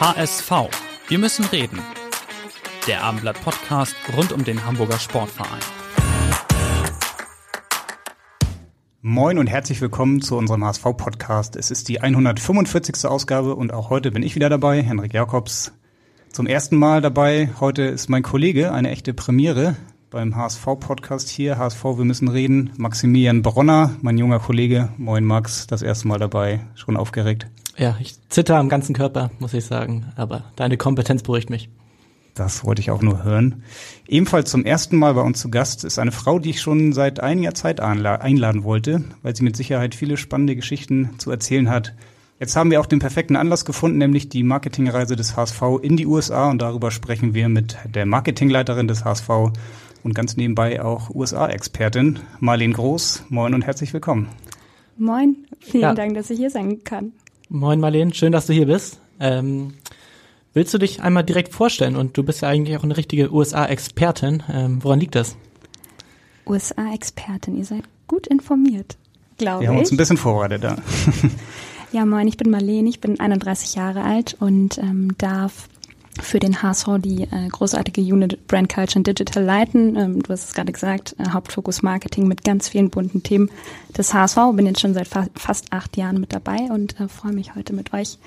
HSV. Wir müssen reden. Der Abendblatt Podcast rund um den Hamburger Sportverein. Moin und herzlich willkommen zu unserem HSV-Podcast. Es ist die 145. Ausgabe und auch heute bin ich wieder dabei, Henrik Jakobs. Zum ersten Mal dabei. Heute ist mein Kollege, eine echte Premiere beim HSV-Podcast hier. HSV, wir müssen reden. Maximilian Bronner, mein junger Kollege. Moin Max, das erste Mal dabei. Schon aufgeregt. Ja, ich zitter am ganzen Körper, muss ich sagen, aber deine Kompetenz beruhigt mich. Das wollte ich auch nur hören. Ebenfalls zum ersten Mal bei uns zu Gast ist eine Frau, die ich schon seit einiger Zeit einladen wollte, weil sie mit Sicherheit viele spannende Geschichten zu erzählen hat. Jetzt haben wir auch den perfekten Anlass gefunden, nämlich die Marketingreise des HSV in die USA und darüber sprechen wir mit der Marketingleiterin des HSV und ganz nebenbei auch USA-Expertin Marlene Groß. Moin und herzlich willkommen. Moin, vielen ja. Dank, dass ich hier sein kann. Moin Marlene, schön, dass du hier bist. Ähm, willst du dich einmal direkt vorstellen? Und du bist ja eigentlich auch eine richtige USA-Expertin. Ähm, woran liegt das? USA-Expertin, ihr seid gut informiert, glaube ich. Wir haben uns ein bisschen vorbereitet da. ja, moin, ich bin Marlene, ich bin 31 Jahre alt und ähm, darf für den HSV die äh, großartige Unit Brand Culture and Digital leiten. Ähm, du hast es gerade gesagt, äh, Hauptfokus Marketing mit ganz vielen bunten Themen des HSV. Bin jetzt schon seit fa fast acht Jahren mit dabei und äh, freue mich heute mit euch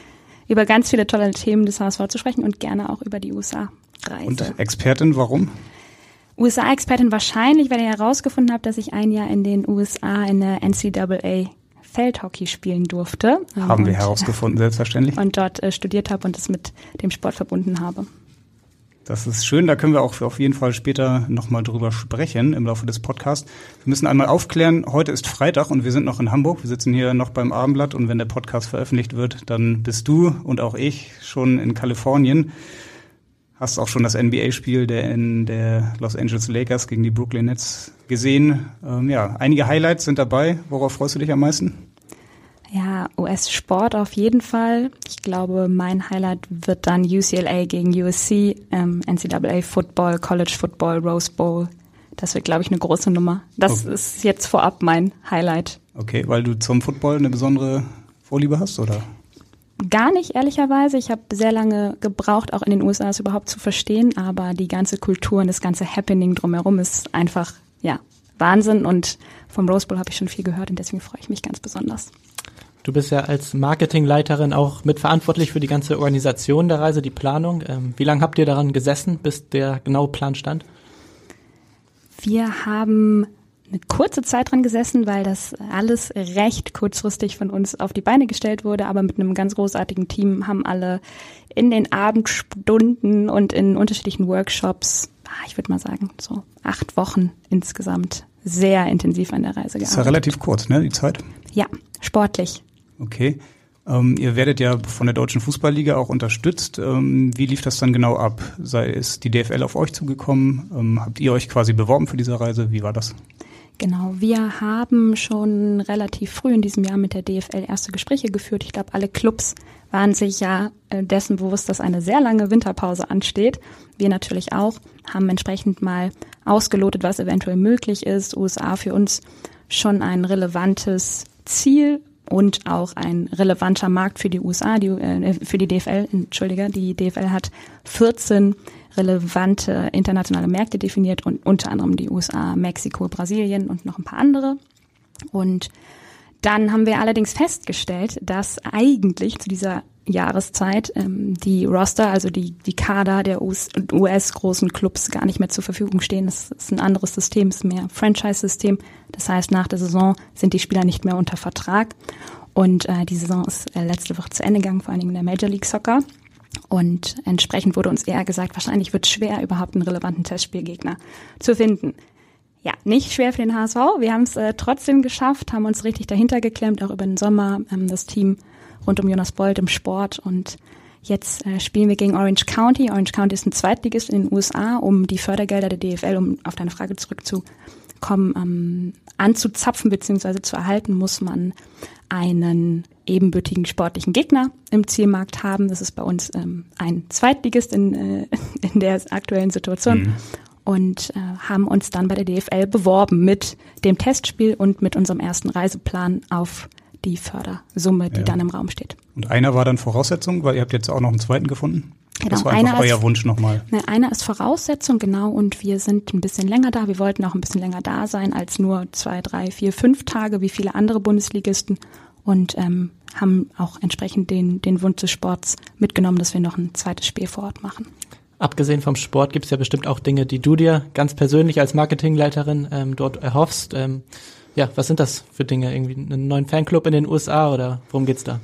über ganz viele tolle Themen des HSV zu sprechen und gerne auch über die USA-Reise. Und Expertin, warum? USA-Expertin wahrscheinlich, weil ihr herausgefunden habt, dass ich ein Jahr in den USA in der NCAA Feldhockey spielen durfte. Haben wir herausgefunden, selbstverständlich. Und dort äh, studiert habe und es mit dem Sport verbunden habe. Das ist schön, da können wir auch auf jeden Fall später nochmal drüber sprechen im Laufe des Podcasts. Wir müssen einmal aufklären, heute ist Freitag und wir sind noch in Hamburg. Wir sitzen hier noch beim Abendblatt und wenn der Podcast veröffentlicht wird, dann bist du und auch ich schon in Kalifornien. Hast auch schon das NBA-Spiel der in der Los Angeles Lakers gegen die Brooklyn Nets gesehen. Ähm, ja, einige Highlights sind dabei. Worauf freust du dich am meisten? Ja, US-Sport auf jeden Fall. Ich glaube, mein Highlight wird dann UCLA gegen USC, ähm, NCAA Football, College Football, Rose Bowl. Das wird, glaube ich, eine große Nummer. Das okay. ist jetzt vorab mein Highlight. Okay, weil du zum Football eine besondere Vorliebe hast, oder? Gar nicht, ehrlicherweise. Ich habe sehr lange gebraucht, auch in den USA es überhaupt zu verstehen, aber die ganze Kultur und das ganze Happening drumherum ist einfach, ja, Wahnsinn und vom Rose Bowl habe ich schon viel gehört und deswegen freue ich mich ganz besonders. Du bist ja als Marketingleiterin auch mitverantwortlich für die ganze Organisation der Reise, die Planung. Ähm, wie lange habt ihr daran gesessen, bis der genaue Plan stand? Wir haben eine kurze Zeit dran gesessen, weil das alles recht kurzfristig von uns auf die Beine gestellt wurde, aber mit einem ganz großartigen Team haben alle in den Abendstunden und in unterschiedlichen Workshops, ah, ich würde mal sagen, so acht Wochen insgesamt sehr intensiv an der Reise gearbeitet. Das ist ja relativ kurz, ne, die Zeit? Ja, sportlich. Okay. Ähm, ihr werdet ja von der Deutschen Fußballliga auch unterstützt. Ähm, wie lief das dann genau ab? Sei es die DFL auf euch zugekommen? Ähm, habt ihr euch quasi beworben für diese Reise? Wie war das? Genau, wir haben schon relativ früh in diesem Jahr mit der DFL erste Gespräche geführt. Ich glaube, alle Clubs waren sich ja äh, dessen bewusst, dass eine sehr lange Winterpause ansteht. Wir natürlich auch, haben entsprechend mal ausgelotet, was eventuell möglich ist. USA für uns schon ein relevantes Ziel und auch ein relevanter Markt für die USA, die, äh, für die DFL, entschuldige, die DFL hat 14 relevante internationale Märkte definiert und unter anderem die USA, Mexiko, Brasilien und noch ein paar andere. Und dann haben wir allerdings festgestellt, dass eigentlich zu dieser Jahreszeit ähm, die Roster, also die, die Kader der US-großen Clubs gar nicht mehr zur Verfügung stehen. Das ist ein anderes System, ist mehr Franchise-System. Das heißt, nach der Saison sind die Spieler nicht mehr unter Vertrag. Und äh, die Saison ist äh, letzte Woche zu Ende gegangen, vor allen Dingen in der Major League Soccer. Und entsprechend wurde uns eher gesagt, wahrscheinlich wird es schwer, überhaupt einen relevanten Testspielgegner zu finden. Ja, nicht schwer für den HSV. Wir haben es äh, trotzdem geschafft, haben uns richtig dahinter geklemmt, auch über den Sommer. Ähm, das Team rund um Jonas Bold im Sport und Jetzt äh, spielen wir gegen Orange County. Orange County ist ein Zweitligist in den USA, um die Fördergelder der DFL, um auf deine Frage zurückzukommen, ähm, anzuzapfen bzw. zu erhalten, muss man einen ebenbürtigen sportlichen Gegner im Zielmarkt haben. Das ist bei uns ähm, ein Zweitligist in, äh, in der aktuellen Situation. Mhm. Und äh, haben uns dann bei der DFL beworben mit dem Testspiel und mit unserem ersten Reiseplan auf die Fördersumme, die ja. dann im Raum steht. Und einer war dann Voraussetzung, weil ihr habt jetzt auch noch einen zweiten gefunden? Genau, das war einfach euer ist, Wunsch nochmal. Ne, einer ist Voraussetzung, genau, und wir sind ein bisschen länger da. Wir wollten auch ein bisschen länger da sein als nur zwei, drei, vier, fünf Tage, wie viele andere Bundesligisten und ähm, haben auch entsprechend den, den Wunsch des Sports mitgenommen, dass wir noch ein zweites Spiel vor Ort machen. Abgesehen vom Sport gibt es ja bestimmt auch Dinge, die du dir ganz persönlich als Marketingleiterin ähm, dort erhoffst. Ähm, ja, was sind das für Dinge? Irgendwie einen neuen Fanclub in den USA oder worum geht's da?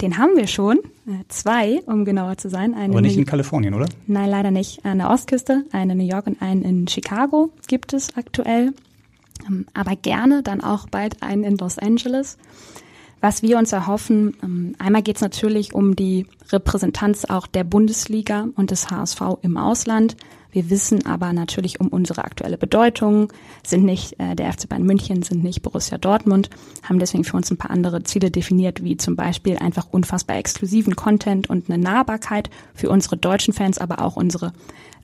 Den haben wir schon, äh, zwei, um genauer zu sein. Eine Aber nicht in Kalifornien, oder? Nein, leider nicht. An der Ostküste, eine in New York und einen in Chicago gibt es aktuell. Ähm, aber gerne dann auch bald einen in Los Angeles. Was wir uns erhoffen, ähm, einmal geht es natürlich um die Repräsentanz auch der Bundesliga und des HSV im Ausland. Wir wissen aber natürlich um unsere aktuelle Bedeutung, sind nicht äh, der FC Bayern München, sind nicht Borussia Dortmund, haben deswegen für uns ein paar andere Ziele definiert, wie zum Beispiel einfach unfassbar exklusiven Content und eine Nahbarkeit für unsere deutschen Fans, aber auch unsere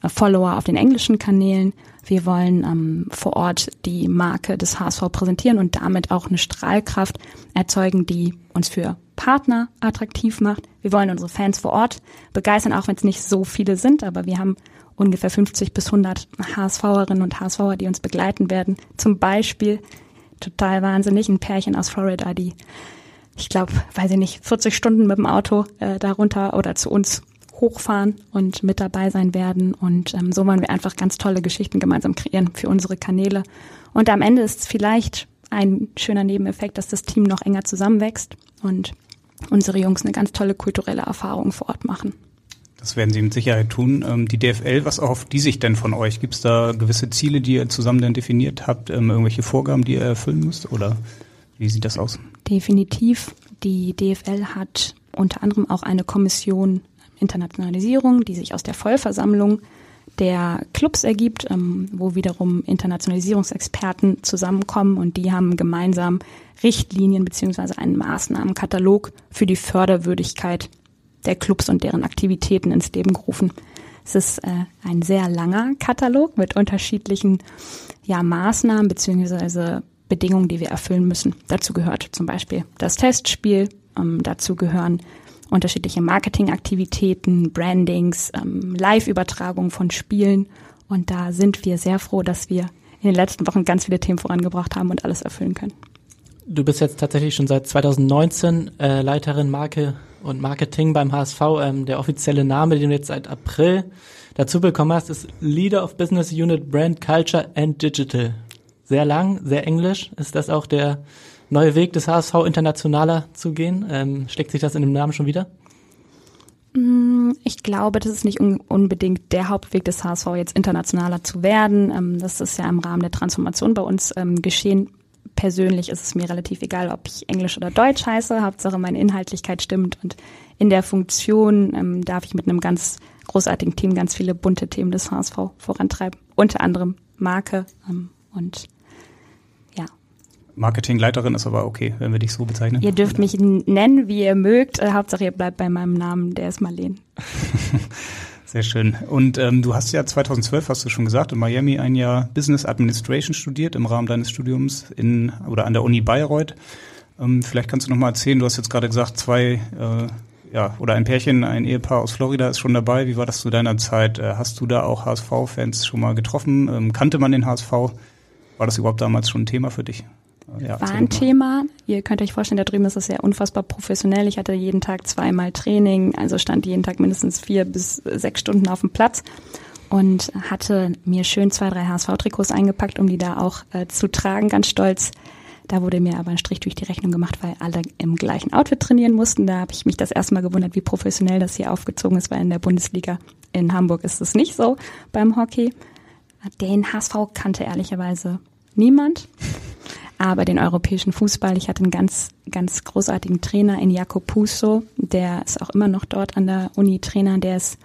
äh, Follower auf den englischen Kanälen. Wir wollen ähm, vor Ort die Marke des HSV präsentieren und damit auch eine Strahlkraft erzeugen, die uns für Partner attraktiv macht. Wir wollen unsere Fans vor Ort begeistern, auch wenn es nicht so viele sind, aber wir haben ungefähr 50 bis 100 HSVerinnen und HSVer, die uns begleiten werden. Zum Beispiel, total wahnsinnig, ein Pärchen aus Florida, die, ich glaube, weiß ich nicht, 40 Stunden mit dem Auto äh, darunter oder zu uns hochfahren und mit dabei sein werden. Und ähm, so wollen wir einfach ganz tolle Geschichten gemeinsam kreieren für unsere Kanäle. Und am Ende ist es vielleicht ein schöner Nebeneffekt, dass das Team noch enger zusammenwächst und unsere Jungs eine ganz tolle kulturelle Erfahrung vor Ort machen. Das werden sie mit Sicherheit tun. Ähm, die DFL, was erhofft die sich denn von euch? Gibt es da gewisse Ziele, die ihr zusammen dann definiert habt, ähm, irgendwelche Vorgaben, die ihr erfüllen müsst? Oder wie sieht das aus? Definitiv. Die DFL hat unter anderem auch eine Kommission Internationalisierung, die sich aus der Vollversammlung der Clubs ergibt, ähm, wo wiederum Internationalisierungsexperten zusammenkommen und die haben gemeinsam Richtlinien beziehungsweise einen Maßnahmenkatalog für die Förderwürdigkeit der Clubs und deren Aktivitäten ins Leben gerufen. Es ist äh, ein sehr langer Katalog mit unterschiedlichen ja, Maßnahmen beziehungsweise Bedingungen, die wir erfüllen müssen. Dazu gehört zum Beispiel das Testspiel, ähm, dazu gehören unterschiedliche Marketingaktivitäten, Brandings, ähm, Live-Übertragungen von Spielen. Und da sind wir sehr froh, dass wir in den letzten Wochen ganz viele Themen vorangebracht haben und alles erfüllen können. Du bist jetzt tatsächlich schon seit 2019 äh, Leiterin Marke und Marketing beim HSV. Ähm, der offizielle Name, den du jetzt seit April dazu bekommen hast, ist Leader of Business Unit Brand Culture and Digital. Sehr lang, sehr englisch. Ist das auch der neue Weg des HSV internationaler zu gehen? Ähm, steckt sich das in dem Namen schon wieder? Mm, ich glaube, das ist nicht un unbedingt der Hauptweg des HSV, jetzt internationaler zu werden. Ähm, das ist ja im Rahmen der Transformation bei uns ähm, geschehen persönlich ist es mir relativ egal, ob ich Englisch oder Deutsch heiße. Hauptsache meine Inhaltlichkeit stimmt und in der Funktion ähm, darf ich mit einem ganz großartigen Team ganz viele bunte Themen des HSV vorantreiben. Unter anderem Marke ähm, und ja. Marketingleiterin ist aber okay, wenn wir dich so bezeichnen. Ihr dürft mich nennen, wie ihr mögt. Äh, Hauptsache ihr bleibt bei meinem Namen, der ist Marleen. Sehr schön. Und ähm, du hast ja 2012, hast du schon gesagt, in Miami ein Jahr Business Administration studiert im Rahmen deines Studiums in oder an der Uni Bayreuth. Ähm, vielleicht kannst du noch mal erzählen. Du hast jetzt gerade gesagt, zwei äh, ja oder ein Pärchen, ein Ehepaar aus Florida ist schon dabei. Wie war das zu deiner Zeit? Äh, hast du da auch HSV-Fans schon mal getroffen? Ähm, kannte man den HSV? War das überhaupt damals schon ein Thema für dich? Ja, war ein Thema. Ihr könnt euch vorstellen, da drüben ist es ja unfassbar professionell. Ich hatte jeden Tag zweimal Training, also stand jeden Tag mindestens vier bis sechs Stunden auf dem Platz und hatte mir schön zwei, drei HSV-Trikots eingepackt, um die da auch äh, zu tragen, ganz stolz. Da wurde mir aber ein Strich durch die Rechnung gemacht, weil alle im gleichen Outfit trainieren mussten. Da habe ich mich das erste Mal gewundert, wie professionell das hier aufgezogen ist, weil in der Bundesliga in Hamburg ist es nicht so beim Hockey. Den HSV kannte ehrlicherweise niemand. Aber den europäischen Fußball, ich hatte einen ganz, ganz großartigen Trainer in Jakob Puso, der ist auch immer noch dort an der Uni Trainer, der ist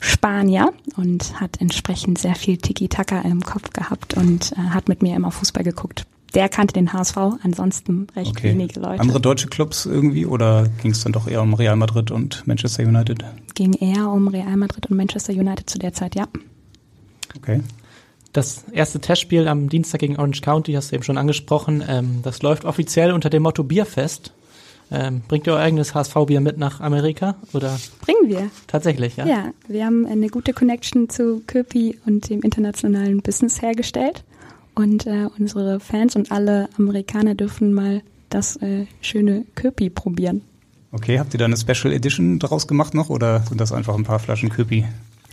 Spanier und hat entsprechend sehr viel Tiki-Taka im Kopf gehabt und äh, hat mit mir immer Fußball geguckt. Der kannte den HSV, ansonsten recht okay. wenige Leute. Andere deutsche Clubs irgendwie oder ging es dann doch eher um Real Madrid und Manchester United? Ging eher um Real Madrid und Manchester United zu der Zeit, ja. Okay. Das erste Testspiel am Dienstag gegen Orange County hast du eben schon angesprochen. Ähm, das läuft offiziell unter dem Motto Bierfest. Ähm, bringt ihr euer eigenes HSV-Bier mit nach Amerika oder? Bringen wir. Tatsächlich, ja. Ja, wir haben eine gute Connection zu Köpi und dem internationalen Business hergestellt und äh, unsere Fans und alle Amerikaner dürfen mal das äh, schöne Köpi probieren. Okay, habt ihr da eine Special Edition daraus gemacht noch oder sind das einfach ein paar Flaschen Köpi?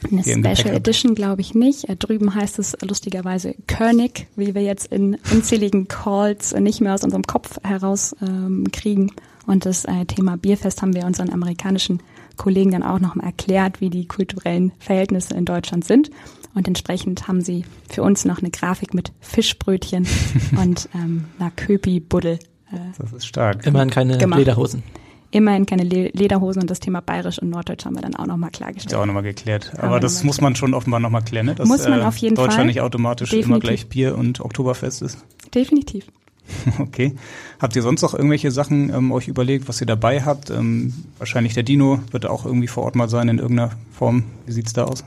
Eine Special Edition glaube ich nicht. Äh, drüben heißt es lustigerweise König, wie wir jetzt in unzähligen Calls nicht mehr aus unserem Kopf heraus ähm, kriegen. Und das äh, Thema Bierfest haben wir unseren amerikanischen Kollegen dann auch nochmal erklärt, wie die kulturellen Verhältnisse in Deutschland sind. Und entsprechend haben sie für uns noch eine Grafik mit Fischbrötchen und ähm, einer Köpi-Buddel. Äh, das ist stark. Immerhin keine gemacht. Lederhosen. Immerhin keine Lederhosen und das Thema Bayerisch und Norddeutsch haben wir dann auch nochmal klargestellt. Ja, auch nochmal geklärt. Aber das muss man schon offenbar nochmal klären, ne? dass muss man auf jeden Deutschland Fall. nicht automatisch Definitiv. immer gleich Bier und Oktoberfest ist. Definitiv. Okay. Habt ihr sonst noch irgendwelche Sachen ähm, euch überlegt, was ihr dabei habt? Ähm, wahrscheinlich der Dino wird auch irgendwie vor Ort mal sein in irgendeiner Form. Wie sieht's da aus?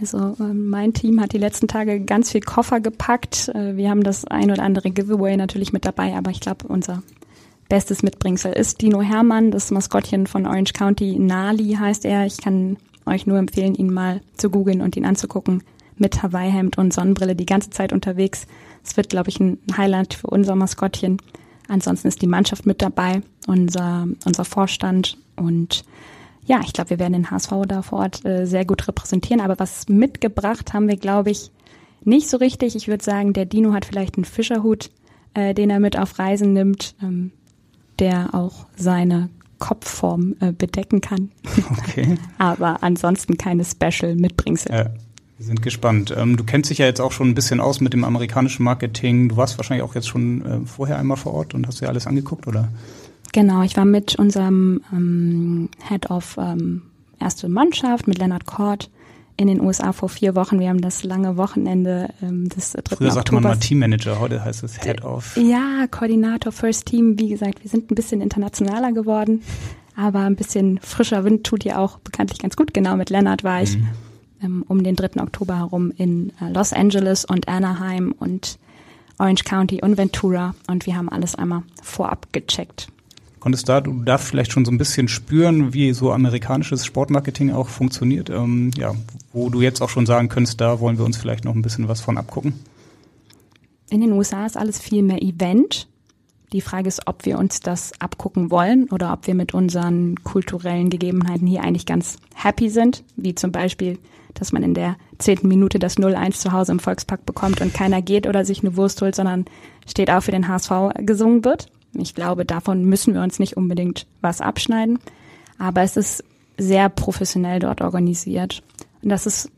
Also ähm, mein Team hat die letzten Tage ganz viel Koffer gepackt. Äh, wir haben das ein oder andere Giveaway natürlich mit dabei, aber ich glaube, unser bestes Mitbringsel ist Dino Hermann, das Maskottchen von Orange County. Nali heißt er. Ich kann euch nur empfehlen, ihn mal zu googeln und ihn anzugucken. Mit Hawaii-Hemd und Sonnenbrille die ganze Zeit unterwegs. Es wird, glaube ich, ein Highlight für unser Maskottchen. Ansonsten ist die Mannschaft mit dabei, unser, unser Vorstand und ja, ich glaube, wir werden den HSV da vor Ort äh, sehr gut repräsentieren. Aber was mitgebracht haben wir, glaube ich, nicht so richtig. Ich würde sagen, der Dino hat vielleicht einen Fischerhut, äh, den er mit auf Reisen nimmt, ähm, der auch seine Kopfform äh, bedecken kann. Okay. Aber ansonsten keine Special Mitbringsel. Ja. Wir sind gespannt. Ähm, du kennst dich ja jetzt auch schon ein bisschen aus mit dem amerikanischen Marketing. Du warst wahrscheinlich auch jetzt schon äh, vorher einmal vor Ort und hast dir alles angeguckt, oder? Genau, ich war mit unserem ähm, Head of ähm, Erste Mannschaft, mit Leonard Kort, in den USA vor vier Wochen. Wir haben das lange Wochenende ähm, des 3. Früher sagte man mal Teammanager, heute heißt es Head of. Ja, Koordinator, First Team. Wie gesagt, wir sind ein bisschen internationaler geworden, aber ein bisschen frischer Wind tut ja auch bekanntlich ganz gut. Genau, mit Leonard war ich. Mhm ähm, um den 3. Oktober herum in äh, Los Angeles und Anaheim und Orange County und Ventura und wir haben alles einmal vorab gecheckt. Konntest da, du da vielleicht schon so ein bisschen spüren, wie so amerikanisches Sportmarketing auch funktioniert? Ähm, ja, wo du jetzt auch schon sagen könntest, da wollen wir uns vielleicht noch ein bisschen was von abgucken? In den USA ist alles viel mehr Event. Die Frage ist, ob wir uns das abgucken wollen oder ob wir mit unseren kulturellen Gegebenheiten hier eigentlich ganz happy sind, wie zum Beispiel dass man in der zehnten Minute das 0-1 zu Hause im Volkspark bekommt und keiner geht oder sich eine Wurst holt, sondern steht auf für den HSV gesungen wird. Ich glaube, davon müssen wir uns nicht unbedingt was abschneiden. Aber es ist sehr professionell dort organisiert. Und das ist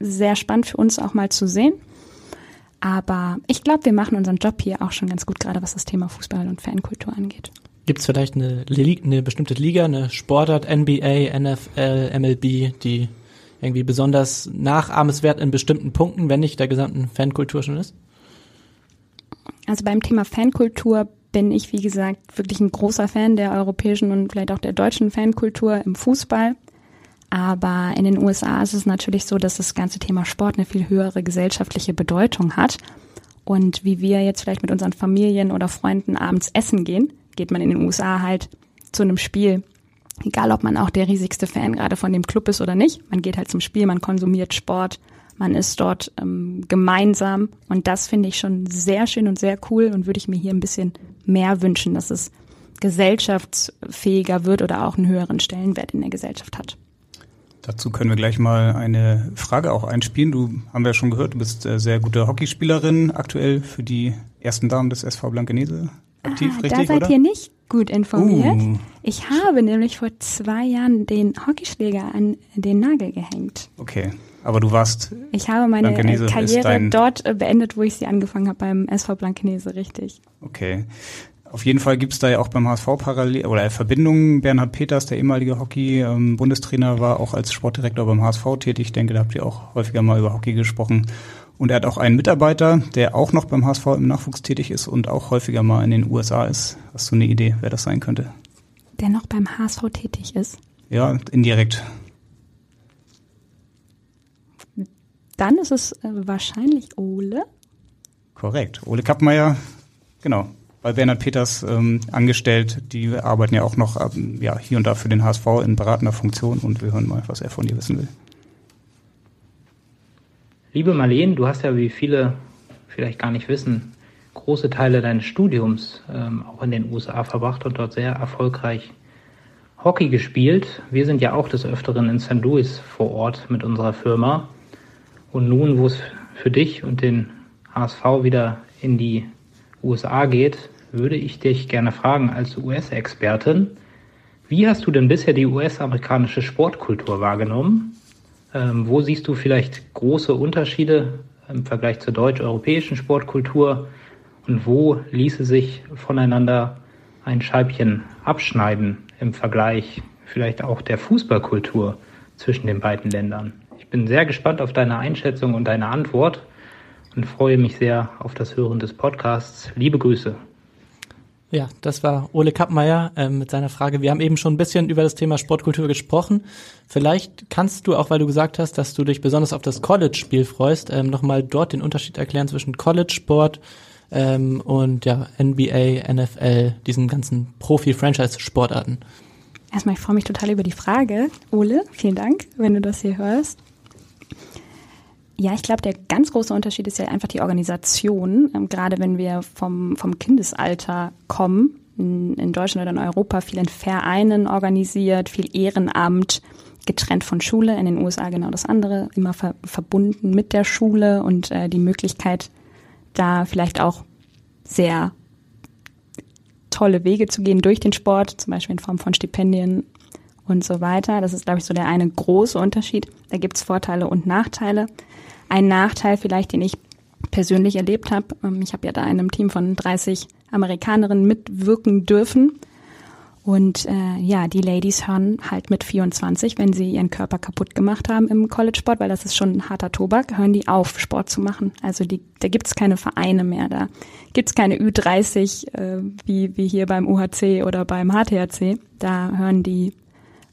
sehr spannend für uns auch mal zu sehen. Aber ich glaube, wir machen unseren Job hier auch schon ganz gut, gerade was das Thema Fußball und Fankultur angeht. Gibt es vielleicht eine, eine bestimmte Liga, eine Sportart, NBA, NFL, MLB, die irgendwie besonders nachahmenswert in bestimmten Punkten, wenn nicht der gesamten Fankultur schon ist? Also beim Thema Fankultur bin ich, wie gesagt, wirklich ein großer Fan der europäischen und vielleicht auch der deutschen Fankultur im Fußball. Aber in den USA ist es natürlich so, dass das ganze Thema Sport eine viel höhere gesellschaftliche Bedeutung hat. Und wie wir jetzt vielleicht mit unseren Familien oder Freunden abends essen gehen, geht man in den USA halt zu einem Spiel Egal, ob man auch der riesigste Fan gerade von dem Club ist oder nicht. Man geht halt zum Spiel, man konsumiert Sport, man ist dort ähm, gemeinsam. Und das finde ich schon sehr schön und sehr cool und würde ich mir hier ein bisschen mehr wünschen, dass es gesellschaftsfähiger wird oder auch einen höheren Stellenwert in der Gesellschaft hat. Dazu können wir gleich mal eine Frage auch einspielen. Du haben wir ja schon gehört, du bist äh, sehr gute Hockeyspielerin aktuell für die ersten Damen des SV Blankenese aktiv, ah, richtig? Da seid oder? ihr nicht gut informiert. Uh. Ich habe nämlich vor zwei Jahren den Hockeyschläger an den Nagel gehängt. Okay. Aber du warst. Ich habe meine Karriere dort beendet, wo ich sie angefangen habe beim SV Blankenese, richtig. Okay. Auf jeden Fall gibt's da ja auch beim HSV parallel oder Verbindungen. Bernhard Peters, der ehemalige Hockey-Bundestrainer, war auch als Sportdirektor beim HSV tätig. Ich denke, da habt ihr auch häufiger mal über Hockey gesprochen. Und er hat auch einen Mitarbeiter, der auch noch beim HSV im Nachwuchs tätig ist und auch häufiger mal in den USA ist. Hast du eine Idee, wer das sein könnte? Der noch beim HSV tätig ist? Ja, indirekt. Dann ist es äh, wahrscheinlich Ole. Korrekt. Ole Kappmeier, genau bei Bernhard Peters ähm, angestellt. Die arbeiten ja auch noch ähm, ja, hier und da für den HSV in beratender Funktion und wir hören mal, was er von dir wissen will. Liebe Marleen, du hast ja, wie viele vielleicht gar nicht wissen, große Teile deines Studiums ähm, auch in den USA verbracht und dort sehr erfolgreich Hockey gespielt. Wir sind ja auch des Öfteren in St. Louis vor Ort mit unserer Firma. Und nun, wo es für dich und den HSV wieder in die USA geht, würde ich dich gerne fragen als US-Expertin, wie hast du denn bisher die US-amerikanische Sportkultur wahrgenommen? Ähm, wo siehst du vielleicht große Unterschiede im Vergleich zur deutsch-europäischen Sportkultur? Und wo ließe sich voneinander ein Scheibchen abschneiden im Vergleich vielleicht auch der Fußballkultur zwischen den beiden Ländern? Ich bin sehr gespannt auf deine Einschätzung und deine Antwort und freue mich sehr auf das Hören des Podcasts. Liebe Grüße. Ja, das war Ole Kappmeier äh, mit seiner Frage. Wir haben eben schon ein bisschen über das Thema Sportkultur gesprochen. Vielleicht kannst du, auch weil du gesagt hast, dass du dich besonders auf das College-Spiel freust, ähm, nochmal dort den Unterschied erklären zwischen College-Sport ähm, und ja, NBA, NFL, diesen ganzen Profi-Franchise-Sportarten. Erstmal, ich freue mich total über die Frage. Ole, vielen Dank, wenn du das hier hörst. Ja, ich glaube, der ganz große Unterschied ist ja einfach die Organisation. Ähm, gerade wenn wir vom, vom Kindesalter kommen, in, in Deutschland oder in Europa, viel in Vereinen organisiert, viel Ehrenamt, getrennt von Schule. In den USA genau das andere, immer ver verbunden mit der Schule und äh, die Möglichkeit, da vielleicht auch sehr tolle Wege zu gehen durch den Sport, zum Beispiel in Form von Stipendien und so weiter. Das ist, glaube ich, so der eine große Unterschied. Da gibt es Vorteile und Nachteile. Ein Nachteil vielleicht, den ich persönlich erlebt habe, ähm, ich habe ja da in einem Team von 30 Amerikanerinnen mitwirken dürfen. Und äh, ja, die Ladies hören halt mit 24, wenn sie ihren Körper kaputt gemacht haben im College-Sport, weil das ist schon ein harter Tobak, hören die auf, Sport zu machen. Also die, da gibt's keine Vereine mehr, da gibt's keine Ü30 äh, wie, wie hier beim UHC oder beim HTHC. Da hören die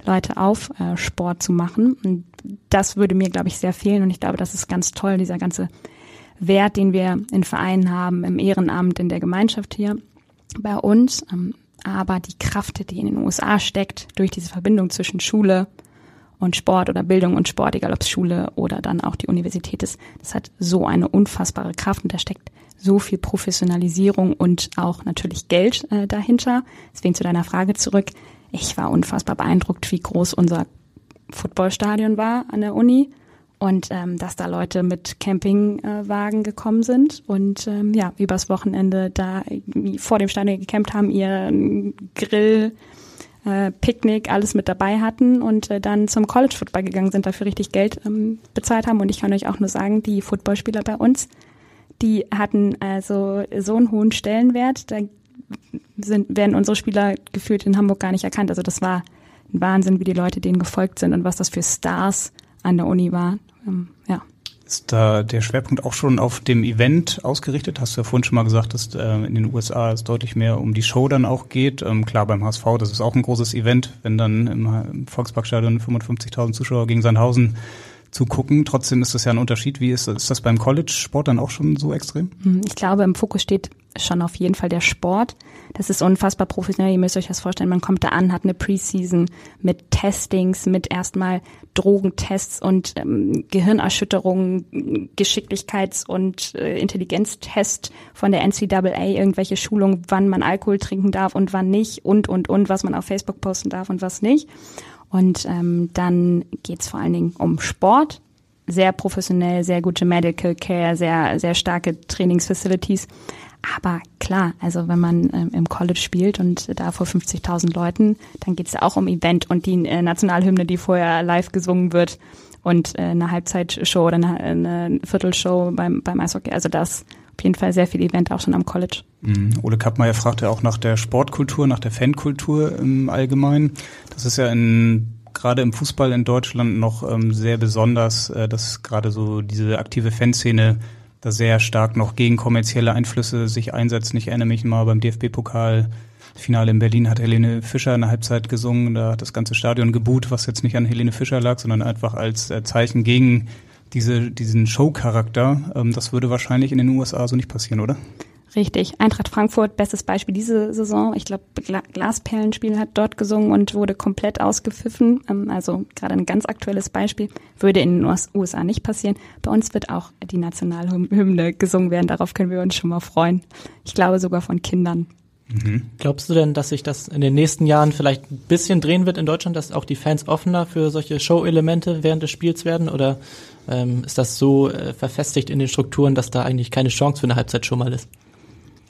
Leute auf, äh, Sport zu machen. Und das würde mir, glaube ich, sehr fehlen. Und ich glaube, das ist ganz toll, dieser ganze Wert, den wir in Vereinen haben, im Ehrenamt, in der Gemeinschaft hier bei uns. Ähm, aber die Kraft, die in den USA steckt, durch diese Verbindung zwischen Schule und Sport oder Bildung und Sport, egal ob es Schule oder dann auch die Universität ist, das hat so eine unfassbare Kraft und da steckt so viel Professionalisierung und auch natürlich Geld äh, dahinter. Deswegen zu deiner Frage zurück ich war unfassbar beeindruckt, wie groß unser Footballstadion war an der Uni und ähm, dass da Leute mit Campingwagen äh, gekommen sind und ähm, ja, übers Wochenende da vor dem Stadion gecampt haben, ihr Grill, äh, Picknick, alles mit dabei hatten und äh, dann zum College Football gegangen sind, dafür richtig Geld ähm, bezahlt haben. Und ich kann euch auch nur sagen, die Footballspieler bei uns, die hatten also so einen hohen Stellenwert. Da sind, werden unsere Spieler gefühlt in Hamburg gar nicht erkannt. Also das war ein Wahnsinn, wie die Leute denen gefolgt sind und was das für Stars an der Uni waren. Ähm, ja. Ist da der Schwerpunkt auch schon auf dem Event ausgerichtet? Hast du ja vorhin schon mal gesagt, dass äh, in den USA es deutlich mehr um die Show dann auch geht. Ähm, klar, beim HSV, das ist auch ein großes Event, wenn dann im, im Volksparkstadion 55.000 Zuschauer gegen Sandhausen zugucken. Trotzdem ist das ja ein Unterschied. Wie ist, ist das beim College-Sport dann auch schon so extrem? Hm, ich glaube, im Fokus steht schon auf jeden Fall der Sport. Das ist unfassbar professionell. Ihr müsst euch das vorstellen. Man kommt da an, hat eine Preseason mit Testings, mit erstmal Drogentests und ähm, Gehirnerschütterungen, Geschicklichkeits- und äh, Intelligenztest von der NCAA, irgendwelche Schulungen, wann man Alkohol trinken darf und wann nicht und, und, und, was man auf Facebook posten darf und was nicht. Und ähm, dann geht's vor allen Dingen um Sport. Sehr professionell, sehr gute Medical Care, sehr, sehr starke Trainingsfacilities. Aber klar, also wenn man ähm, im College spielt und da vor 50.000 Leuten, dann geht es ja auch um Event und die äh, Nationalhymne, die vorher live gesungen wird und äh, eine Halbzeitshow oder eine, eine Viertelshow beim, beim Eishockey. Also das auf jeden Fall sehr viel Event auch schon am College. Mhm. Ole Kappmeier fragte auch nach der Sportkultur, nach der Fankultur im Allgemeinen. Das ist ja in gerade im Fußball in Deutschland noch ähm, sehr besonders, äh, dass gerade so diese aktive Fanszene da sehr stark noch gegen kommerzielle Einflüsse sich einsetzt. Ich erinnere mich mal beim DFB-Pokal Finale in Berlin hat Helene Fischer in der Halbzeit gesungen. Da hat das ganze Stadion geboot, was jetzt nicht an Helene Fischer lag, sondern einfach als äh, Zeichen gegen diese, diesen Show-Charakter. Ähm, das würde wahrscheinlich in den USA so nicht passieren, oder? Richtig. Eintracht Frankfurt, bestes Beispiel diese Saison. Ich glaube, Gla Glasperlenspiel hat dort gesungen und wurde komplett ausgepfiffen. Ähm, also gerade ein ganz aktuelles Beispiel. Würde in den USA nicht passieren. Bei uns wird auch die Nationalhymne gesungen werden. Darauf können wir uns schon mal freuen. Ich glaube sogar von Kindern. Mhm. Glaubst du denn, dass sich das in den nächsten Jahren vielleicht ein bisschen drehen wird in Deutschland, dass auch die Fans offener für solche Show-Elemente während des Spiels werden? Oder ähm, ist das so äh, verfestigt in den Strukturen, dass da eigentlich keine Chance für eine Halbzeitshow mal ist?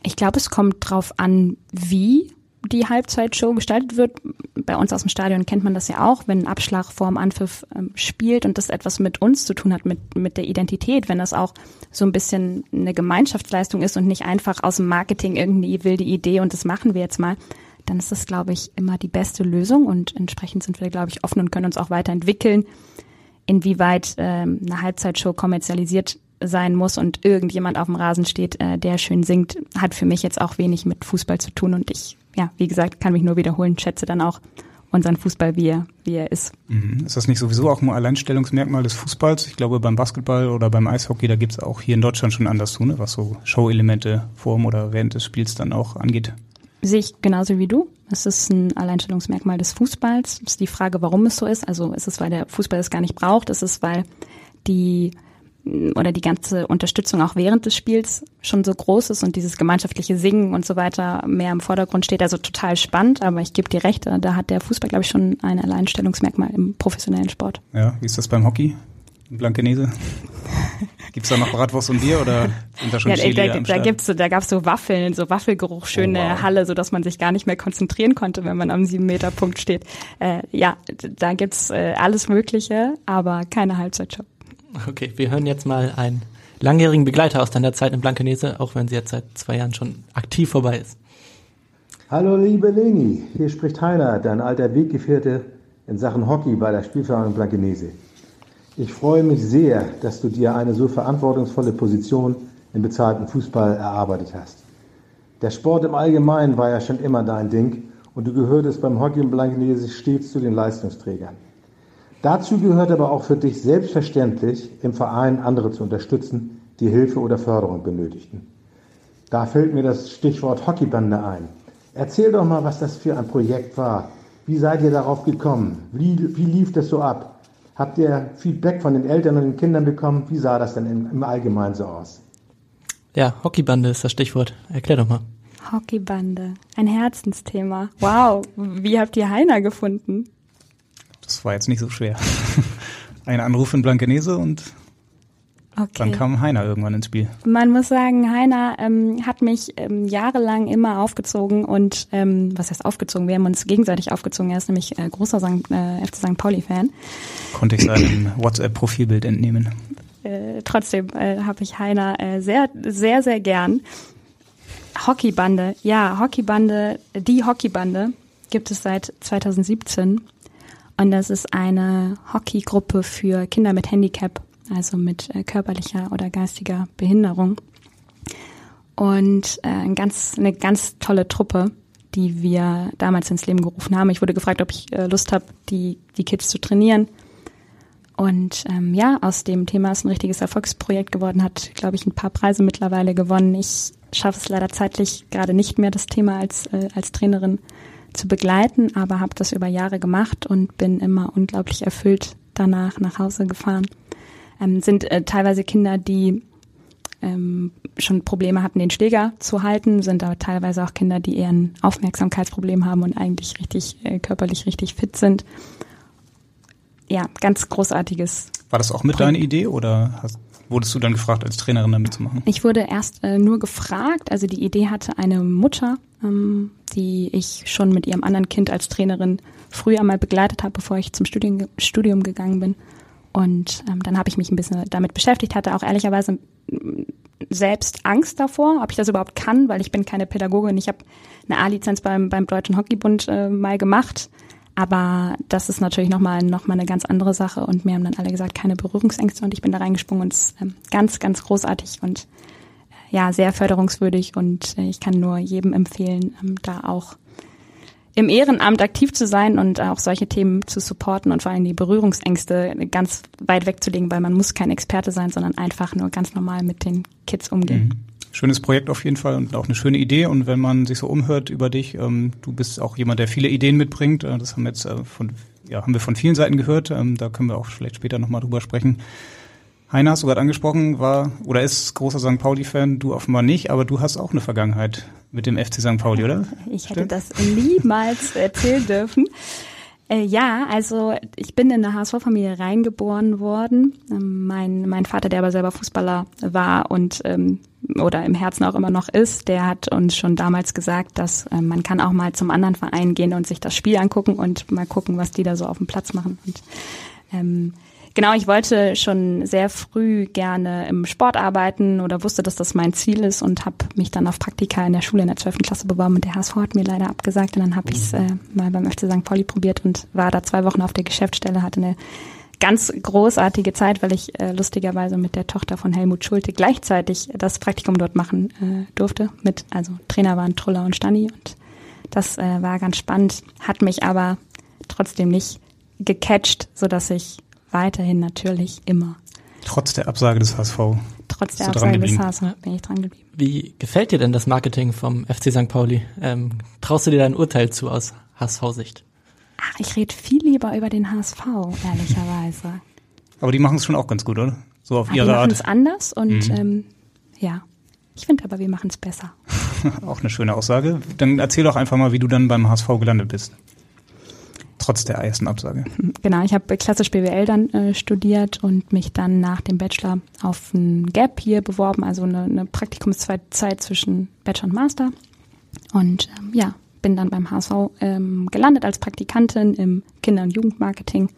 Ich glaube, es kommt drauf an, wie die Halbzeitshow gestaltet wird. Bei uns aus dem Stadion kennt man das ja auch, wenn ein Abschlag vorm Anpfiff ähm, spielt und das etwas mit uns zu tun hat, mit, mit der Identität, wenn das auch so ein bisschen eine Gemeinschaftsleistung ist und nicht einfach aus dem Marketing irgendeine wilde Idee und das machen wir jetzt mal, dann ist das, glaube ich, immer die beste Lösung und entsprechend sind wir, glaube ich, offen und können uns auch weiterentwickeln. Inwieweit ähm, eine Halbzeitshow kommerzialisiert sein muss und irgendjemand auf dem Rasen steht, äh, der schön singt, hat für mich jetzt auch wenig mit Fußball zu tun und ich, ja, wie gesagt, kann mich nur wiederholen, schätze dann auch unseren Fußball, wie er, wie er ist. Mhm. Ist das nicht sowieso auch ein Alleinstellungsmerkmal des Fußballs? Ich glaube, beim Basketball oder beim Eishockey, da gibt es auch hier in Deutschland schon anders zu, ne? was so Show-Elemente vor oder während des Spiels dann auch angeht. Sehe ich genauso wie du. Es ist ein Alleinstellungsmerkmal des Fußballs. Es ist die Frage, warum es so ist. Also ist es, weil der Fußball es gar nicht braucht? Ist es, weil die oder die ganze Unterstützung auch während des Spiels schon so groß ist und dieses gemeinschaftliche Singen und so weiter mehr im Vordergrund steht. Also total spannend, aber ich gebe dir recht, da hat der Fußball, glaube ich, schon ein Alleinstellungsmerkmal im professionellen Sport. Ja, wie ist das beim Hockey? Blankenese? Gibt's da noch Bratwurst und Bier oder sind da schon ja, Chili da, da, gibt's so, da gab's so Waffeln, so Waffelgeruch, schöne oh, wow. Halle, so dass man sich gar nicht mehr konzentrieren konnte, wenn man am sieben Meter Punkt steht. Äh, ja, da gibt's äh, alles Mögliche, aber keine Halbzeitshow. Okay, wir hören jetzt mal einen langjährigen Begleiter aus deiner Zeit in Blankenese, auch wenn sie jetzt seit zwei Jahren schon aktiv vorbei ist. Hallo liebe Leni, hier spricht Heiner, dein alter Weggefährte in Sachen Hockey bei der Spielvereinigung Blankenese. Ich freue mich sehr, dass du dir eine so verantwortungsvolle Position im bezahlten Fußball erarbeitet hast. Der Sport im Allgemeinen war ja schon immer dein Ding und du gehörtest beim Hockey in Blankenese stets zu den Leistungsträgern. Dazu gehört aber auch für dich selbstverständlich, im Verein andere zu unterstützen, die Hilfe oder Förderung benötigten. Da fällt mir das Stichwort Hockeybande ein. Erzähl doch mal, was das für ein Projekt war. Wie seid ihr darauf gekommen? Wie, wie lief das so ab? Habt ihr Feedback von den Eltern und den Kindern bekommen? Wie sah das denn im, im Allgemeinen so aus? Ja, Hockeybande ist das Stichwort. Erklär doch mal. Hockeybande, ein Herzensthema. Wow, wie habt ihr Heiner gefunden? Das war jetzt nicht so schwer. Ein Anruf in Blankenese und okay. dann kam Heiner irgendwann ins Spiel. Man muss sagen, Heiner ähm, hat mich ähm, jahrelang immer aufgezogen und ähm, was heißt aufgezogen? Wir haben uns gegenseitig aufgezogen. Er ist nämlich äh, großer St. Äh, FC St. Pauli-Fan. Konnte ich seinem WhatsApp-Profilbild entnehmen. Äh, trotzdem äh, habe ich Heiner äh, sehr, sehr, sehr gern. Hockeybande, ja, Hockeybande, die Hockeybande gibt es seit 2017 und das ist eine Hockeygruppe für Kinder mit Handicap, also mit äh, körperlicher oder geistiger Behinderung. Und äh, ein ganz, eine ganz tolle Truppe, die wir damals ins Leben gerufen haben. Ich wurde gefragt, ob ich äh, Lust habe, die, die Kids zu trainieren. Und ähm, ja, aus dem Thema ist ein richtiges Erfolgsprojekt geworden, hat, glaube ich, ein paar Preise mittlerweile gewonnen. Ich schaffe es leider zeitlich gerade nicht mehr, das Thema als, äh, als Trainerin zu begleiten, aber habe das über Jahre gemacht und bin immer unglaublich erfüllt danach nach Hause gefahren. Ähm, sind äh, teilweise Kinder, die ähm, schon Probleme hatten, den Schläger zu halten, sind aber teilweise auch Kinder, die eher ein Aufmerksamkeitsproblem haben und eigentlich richtig äh, körperlich richtig fit sind. Ja, ganz großartiges. War das auch mit deiner Idee oder hast wurdest du dann gefragt, als Trainerin da mitzumachen? Ich wurde erst äh, nur gefragt. Also die Idee hatte eine Mutter, ähm, die ich schon mit ihrem anderen Kind als Trainerin früher mal begleitet habe, bevor ich zum Studium, Studium gegangen bin. Und ähm, dann habe ich mich ein bisschen damit beschäftigt, hatte auch ehrlicherweise selbst Angst davor, ob ich das überhaupt kann, weil ich bin keine Pädagogin. Ich habe eine A-Lizenz beim, beim Deutschen Hockeybund äh, mal gemacht. Aber das ist natürlich nochmal noch mal eine ganz andere Sache. Und mir haben dann alle gesagt, keine Berührungsängste. Und ich bin da reingesprungen und es ist ähm, ganz, ganz großartig und äh, ja, sehr förderungswürdig. Und äh, ich kann nur jedem empfehlen, ähm, da auch im Ehrenamt aktiv zu sein und auch solche Themen zu supporten und vor allem die Berührungsängste ganz weit wegzulegen, weil man muss kein Experte sein, sondern einfach nur ganz normal mit den Kids umgehen. Mhm. Schönes Projekt auf jeden Fall und auch eine schöne Idee. Und wenn man sich so umhört über dich, ähm, du bist auch jemand, der viele Ideen mitbringt. Äh, das haben wir jetzt äh, von, ja, haben wir von vielen Seiten gehört. Ähm, da können wir auch vielleicht später nochmal drüber sprechen. Heiner hast du gerade angesprochen, war oder ist großer St. Pauli-Fan, du offenbar nicht, aber du hast auch eine Vergangenheit mit dem FC St. Pauli, oder? Ich hätte Stimmt? das niemals erzählen dürfen. Äh, ja, also ich bin in eine HSV-Familie reingeboren worden. Ähm, mein, mein Vater, der aber selber Fußballer war und ähm, oder im Herzen auch immer noch ist, der hat uns schon damals gesagt, dass äh, man kann auch mal zum anderen Verein gehen und sich das Spiel angucken und mal gucken, was die da so auf dem Platz machen. Und ähm, Genau, ich wollte schon sehr früh gerne im Sport arbeiten oder wusste, dass das mein Ziel ist und habe mich dann auf Praktika in der Schule in der 12. Klasse beworben und der HSV hat mir leider abgesagt und dann habe ich es äh, mal beim FC St. Pauli probiert und war da zwei Wochen auf der Geschäftsstelle, hatte eine ganz großartige Zeit, weil ich äh, lustigerweise mit der Tochter von Helmut Schulte gleichzeitig das Praktikum dort machen äh, durfte. Mit, also Trainer waren Truller und Stani und das äh, war ganz spannend, hat mich aber trotzdem nicht gecatcht, so dass ich weiterhin natürlich immer. Trotz der Absage des HSV. Trotz der Absage des HSV bin ich dran geblieben. Wie gefällt dir denn das Marketing vom FC St. Pauli? Ähm, traust du dir dein Urteil zu aus HSV-Sicht? Ach, ich rede viel lieber über den HSV, ehrlicherweise. aber die machen es schon auch ganz gut, oder? So auf aber ihre Art. Die machen es anders und mhm. ähm, ja, ich finde aber, wir machen es besser. auch eine schöne Aussage. Dann erzähl doch einfach mal, wie du dann beim HSV gelandet bist trotz der ersten Absage. Genau, ich habe klassisch BWL dann äh, studiert und mich dann nach dem Bachelor auf ein Gap hier beworben, also eine, eine Praktikumszeit zwischen Bachelor und Master. Und ähm, ja, bin dann beim HSV ähm, gelandet als Praktikantin im Kinder- und Jugendmarketing.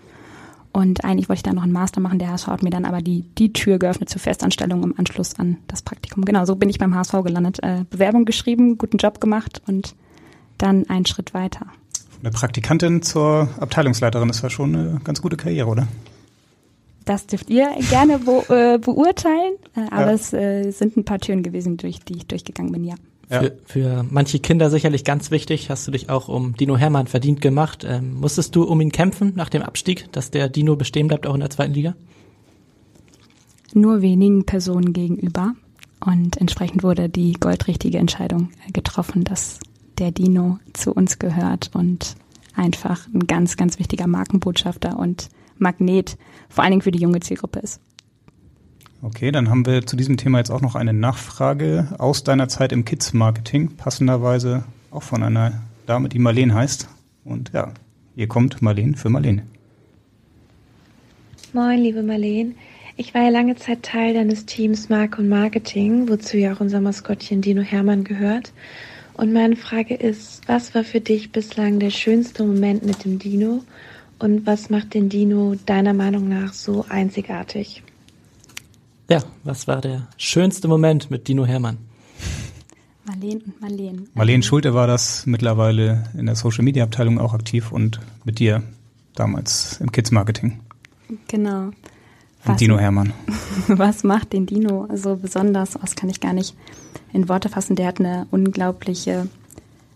Und eigentlich wollte ich dann noch einen Master machen. Der HSV hat mir dann aber die, die Tür geöffnet zur Festanstellung im Anschluss an das Praktikum. Genau, so bin ich beim HSV gelandet. Äh, Bewerbung geschrieben, guten Job gemacht und dann einen Schritt weiter eine Praktikantin zur Abteilungsleiterin ist ja schon eine ganz gute Karriere, oder? Das dürft ihr gerne be äh, beurteilen, äh, aber ja. es äh, sind ein paar Türen gewesen, durch die ich durchgegangen bin, ja. Ja. Für, für manche Kinder sicherlich ganz wichtig, hast du dich auch um Dino Hermann verdient gemacht. Ähm, musstest du um ihn kämpfen nach dem Abstieg, dass der Dino bestehen bleibt auch in der zweiten Liga? Nur wenigen Personen gegenüber. Und entsprechend wurde die goldrichtige Entscheidung äh, getroffen, dass der Dino zu uns gehört und einfach ein ganz, ganz wichtiger Markenbotschafter und Magnet, vor allen Dingen für die junge Zielgruppe ist. Okay, dann haben wir zu diesem Thema jetzt auch noch eine Nachfrage aus deiner Zeit im Kids-Marketing, passenderweise auch von einer Dame, die Marleen heißt. Und ja, hier kommt Marleen für Marleen. Moin, liebe Marleen. Ich war ja lange Zeit Teil deines Teams Marke und Marketing, wozu ja auch unser Maskottchen Dino Hermann gehört. Und meine Frage ist, was war für dich bislang der schönste Moment mit dem Dino und was macht den Dino deiner Meinung nach so einzigartig? Ja, was war der schönste Moment mit Dino Hermann? Marleen und Marleen. Marleen Schulte war das mittlerweile in der Social Media Abteilung auch aktiv und mit dir damals im Kids Marketing. Genau. Was, Dino Hermann. Was macht den Dino so besonders? Das kann ich gar nicht in Worte fassen. Der hat eine unglaubliche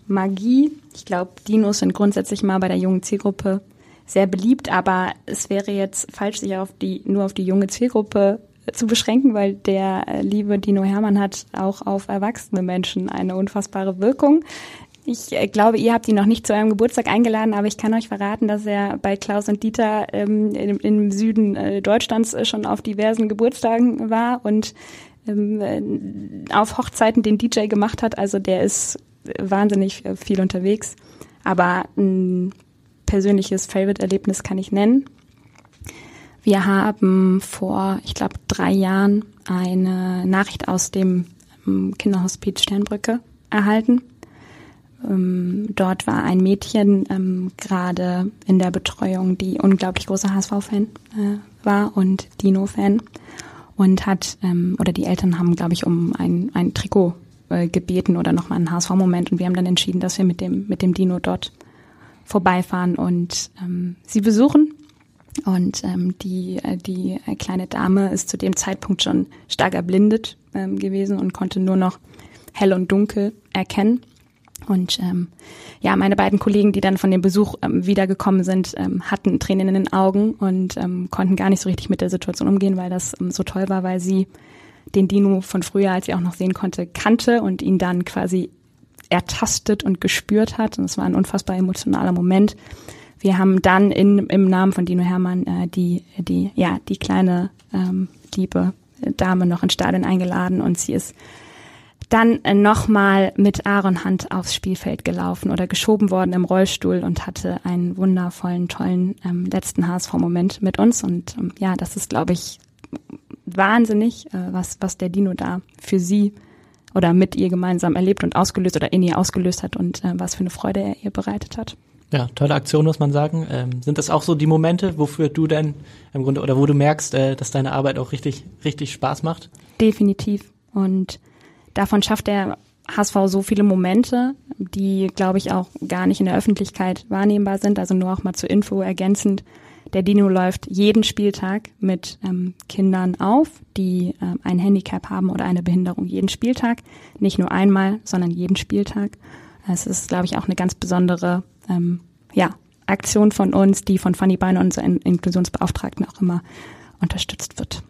Magie. Ich glaube, Dinos sind grundsätzlich mal bei der jungen Zielgruppe sehr beliebt, aber es wäre jetzt falsch, sich auf die, nur auf die junge Zielgruppe zu beschränken, weil der liebe Dino Hermann hat auch auf erwachsene Menschen eine unfassbare Wirkung. Ich äh, glaube, ihr habt ihn noch nicht zu eurem Geburtstag eingeladen, aber ich kann euch verraten, dass er bei Klaus und Dieter ähm, im, im, Süden äh, Deutschlands äh, schon auf diversen Geburtstagen war und ähm, äh, auf Hochzeiten den DJ gemacht hat. Also der ist wahnsinnig viel unterwegs. Aber ein persönliches Favorite-Erlebnis kann ich nennen. Wir haben vor, ich glaube, drei Jahren eine Nachricht aus dem ähm, Kinderhospiz Sternbrücke erhalten. Ähm, dort war ein Mädchen ähm, gerade in der Betreuung, die unglaublich großer HSV-Fan äh, war und Dino-Fan und hat, ähm, oder die Eltern haben, glaube ich, um ein, ein Trikot äh, gebeten oder nochmal einen HSV-Moment und wir haben dann entschieden, dass wir mit dem, mit dem Dino dort vorbeifahren und ähm, sie besuchen. Und ähm, die, äh, die äh, kleine Dame ist zu dem Zeitpunkt schon stark erblindet ähm, gewesen und konnte nur noch hell und dunkel erkennen. Und ähm, ja, meine beiden Kollegen, die dann von dem Besuch ähm, wiedergekommen sind, ähm, hatten Tränen in den Augen und ähm, konnten gar nicht so richtig mit der Situation umgehen, weil das ähm, so toll war, weil sie den Dino von früher, als sie auch noch sehen konnte, kannte und ihn dann quasi ertastet und gespürt hat. Und es war ein unfassbar emotionaler Moment. Wir haben dann in, im Namen von Dino Hermann äh, die, die, ja, die kleine ähm, liebe Dame noch ins Stadion eingeladen und sie ist dann äh, nochmal mit Aaron Hand aufs Spielfeld gelaufen oder geschoben worden im Rollstuhl und hatte einen wundervollen, tollen ähm, letzten HSV-Moment mit uns. Und ähm, ja, das ist, glaube ich, wahnsinnig, äh, was, was der Dino da für sie oder mit ihr gemeinsam erlebt und ausgelöst oder in ihr ausgelöst hat und äh, was für eine Freude er ihr bereitet hat. Ja, tolle Aktion, muss man sagen. Ähm, sind das auch so die Momente, wofür du denn im Grunde oder wo du merkst, äh, dass deine Arbeit auch richtig, richtig Spaß macht? Definitiv. Und davon schafft der HSV so viele Momente, die, glaube ich, auch gar nicht in der Öffentlichkeit wahrnehmbar sind. Also nur auch mal zur Info ergänzend. Der Dino läuft jeden Spieltag mit ähm, Kindern auf, die ähm, ein Handicap haben oder eine Behinderung. Jeden Spieltag. Nicht nur einmal, sondern jeden Spieltag. Es ist, glaube ich, auch eine ganz besondere ähm, ja, Aktion von uns, die von Fanny Bein, unseren Inklusionsbeauftragten, auch immer unterstützt wird.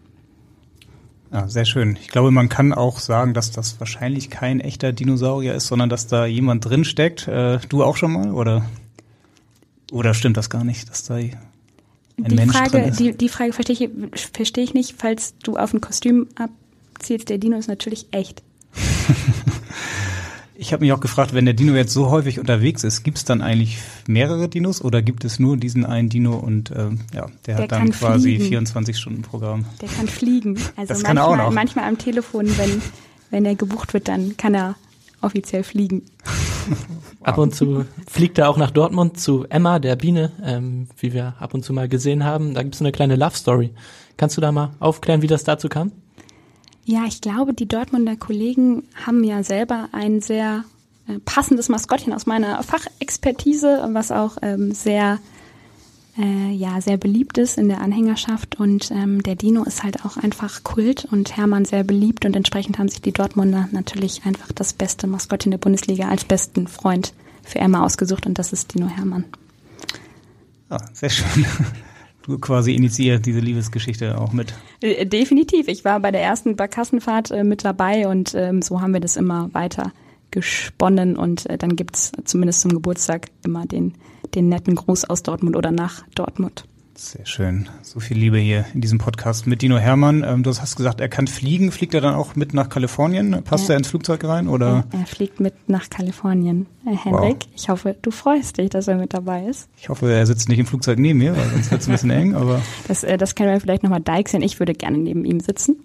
Ja, sehr schön. Ich glaube, man kann auch sagen, dass das wahrscheinlich kein echter Dinosaurier ist, sondern dass da jemand drin steckt. Äh, du auch schon mal, oder? Oder stimmt das gar nicht, dass da ein die Mensch Frage, drin ist? Die, die Frage verstehe ich, verstehe ich nicht, falls du auf ein Kostüm abzielst. Der Dino ist natürlich echt. Ich habe mich auch gefragt, wenn der Dino jetzt so häufig unterwegs ist, gibt es dann eigentlich mehrere Dinos oder gibt es nur diesen einen Dino und ähm, ja, der, Der hat dann quasi fliegen. 24-Stunden-Programm. Der kann fliegen. Also Das kann er manchmal, auch noch. manchmal am Telefon, wenn, wenn er gebucht wird, dann kann er offiziell fliegen. Ab und zu fliegt er auch nach Dortmund zu Emma, der Biene, ähm, wie wir ab und zu mal gesehen haben. Da gibt es eine kleine Love Story. Kannst du da mal aufklären, wie das dazu kam? Ja, ich glaube, die Dortmunder Kollegen haben ja selber ein sehr äh, passendes Maskottchen aus meiner Fachexpertise, was auch ähm, sehr äh, ja sehr beliebt ist in der Anhängerschaft und ähm, der Dino ist halt auch einfach Kult und Hermann sehr beliebt und entsprechend haben sich die Dortmunder natürlich einfach das beste Maskottchen der Bundesliga als besten Freund für Emma ausgesucht und das ist Dino Hermann. Ah, sehr schön. Du quasi initiierst diese Liebesgeschichte auch mit. Äh, Definitiv. Ich war bei der ersten Barkassenfahrt äh, mit dabei und ähm, so haben wir das immer weiter gesponnen und äh, dann gibt's zumindest zum Geburtstag immer den, den netten Gruß aus Dortmund oder nach Dortmund. Sehr schön. So viel Liebe hier in diesem Podcast mit Dino Hermann. Ähm, du hast gesagt, er kann fliegen. Fliegt er dann auch mit nach Kalifornien? Passt Ja. er ins Flugzeug rein oder? Er, er fliegt mit nach Kalifornien. Äh, Henrik, ich hoffe, du freust dich, dass er mit dabei ist. Ich hoffe, er sitzt nicht im Flugzeug neben mir, weil sonst wird es ein bisschen eng, aber Das, äh, das können wir vielleicht nochmal deichseln. Ich würde gerne neben ihm sitzen.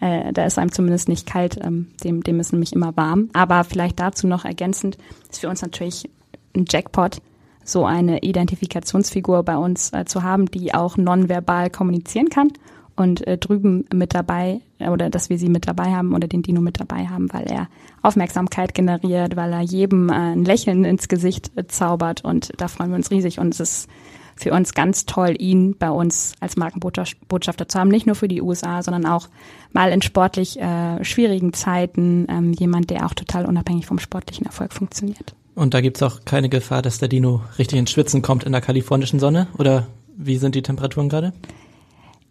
Äh, da ist einem zumindest nicht kalt, ähm, dem, dem ist nämlich immer warm. Aber vielleicht dazu noch ergänzend ist für uns natürlich ein Jackpot, so eine Identifikationsfigur bei uns äh, zu haben, die auch nonverbal kommunizieren kann und äh, drüben mit dabei äh, oder dass wir sie mit dabei haben oder den Dino mit dabei haben, weil er Aufmerksamkeit generiert, weil er jedem äh, ein Lächeln ins Gesicht äh, zaubert und da freuen wir uns riesig und es ist für uns ganz toll, ihn bei uns als Markenbotschafter zu haben, nicht nur für die USA, sondern auch mal in sportlich äh, schwierigen Zeiten ähm, jemand, der auch total unabhängig vom sportlichen Erfolg funktioniert. Und da gibt's auch keine Gefahr, dass der Dino richtig ins Schwitzen kommt in der kalifornischen Sonne? Oder wie sind die Temperaturen gerade?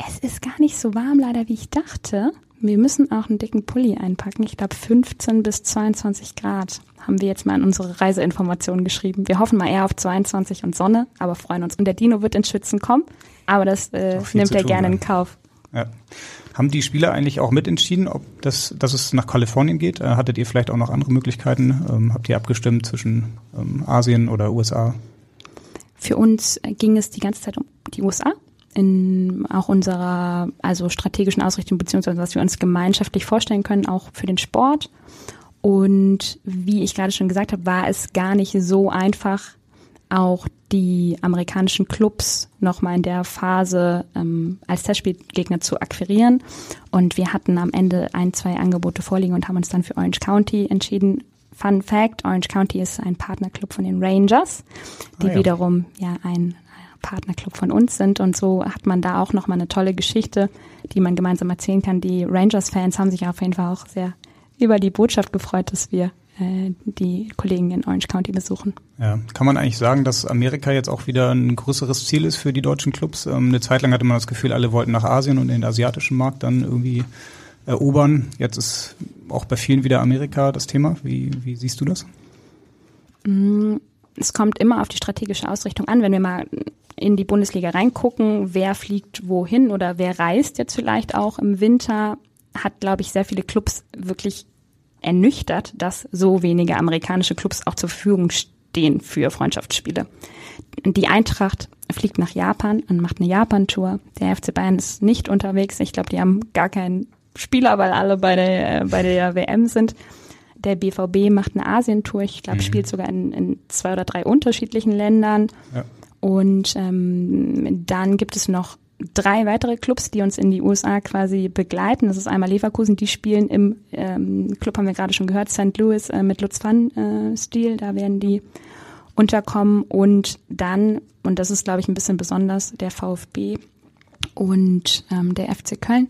Es ist gar nicht so warm leider, wie ich dachte. Wir müssen auch einen dicken Pulli einpacken. Ich glaube 15 bis 22 Grad haben wir jetzt mal in unsere Reiseinformationen geschrieben. Wir hoffen mal eher auf 22 und Sonne, aber freuen uns. Und der Dino wird ins Schwitzen kommen, aber das äh, nimmt er gerne in Kauf. ja. Haben die Spieler eigentlich auch mitentschieden, ob das, dass es nach Kalifornien geht? Äh, hattet ihr vielleicht auch noch andere Möglichkeiten? Ähm, habt ihr abgestimmt zwischen ähm, Asien oder USA? Für uns ging es die ganze Zeit um die USA. in auch unserer also strategischen Ausrichtung beziehungsweise was wir uns gemeinschaftlich vorstellen können, auch für den Sport. Und wie ich gerade schon gesagt habe, war es gar nicht so einfach, auch die amerikanischen Clubs nochmal in der Phase ähm, als Testspielgegner zu akquirieren. Und wir hatten am Ende ein, zwei Angebote vorliegen und haben uns dann für Orange County entschieden. Fun Fact, Orange County ist ein Partnerclub von den Rangers, die ah, ja. wiederum ja ein Partnerclub von uns sind. Und so hat man da auch nochmal eine tolle Geschichte, die man gemeinsam erzählen kann. Die Rangers-Fans haben sich auf jeden Fall auch sehr über die Botschaft gefreut, dass wir die Kollegen in Orange County besuchen. Ja, kann man eigentlich sagen, dass Amerika jetzt auch wieder ein größeres Ziel ist für die deutschen Clubs? Ähm, eine Zeit lang hatte man das Gefühl, alle wollten nach Asien und den asiatischen Markt dann irgendwie erobern. Jetzt ist auch bei vielen wieder Amerika das Thema. Wie, wie siehst du das? Mm, es kommt immer auf die strategische Ausrichtung an. Wenn wir mal in die Bundesliga reingucken, wer fliegt wohin oder wer reist jetzt vielleicht auch im Winter, hat, glaube ich, sehr viele Clubs wirklich ernüchtert, dass so wenige amerikanische Clubs auch zur Verfügung stehen für Freundschaftsspiele. Die Eintracht fliegt nach Japan und macht eine Japan-Tour. Der FC Bayern ist nicht unterwegs. Ich glaube, die haben gar keinen Spieler, weil alle bei der, bei der WM sind. Der BVB macht eine Asientour. Ich glaube, mhm. spielt sogar in, in, zwei oder drei unterschiedlichen Ländern. Ja. Und ähm, dann gibt es noch drei weitere Clubs, die uns in die USA quasi begleiten. Das ist einmal Leverkusen, die spielen im ähm, Club, haben wir gerade schon gehört, St. Louis äh, mit Lutz van äh, Stil, da werden die unterkommen und dann, und das ist glaube ich ein bisschen besonders, der VfB und ähm, der FC Köln,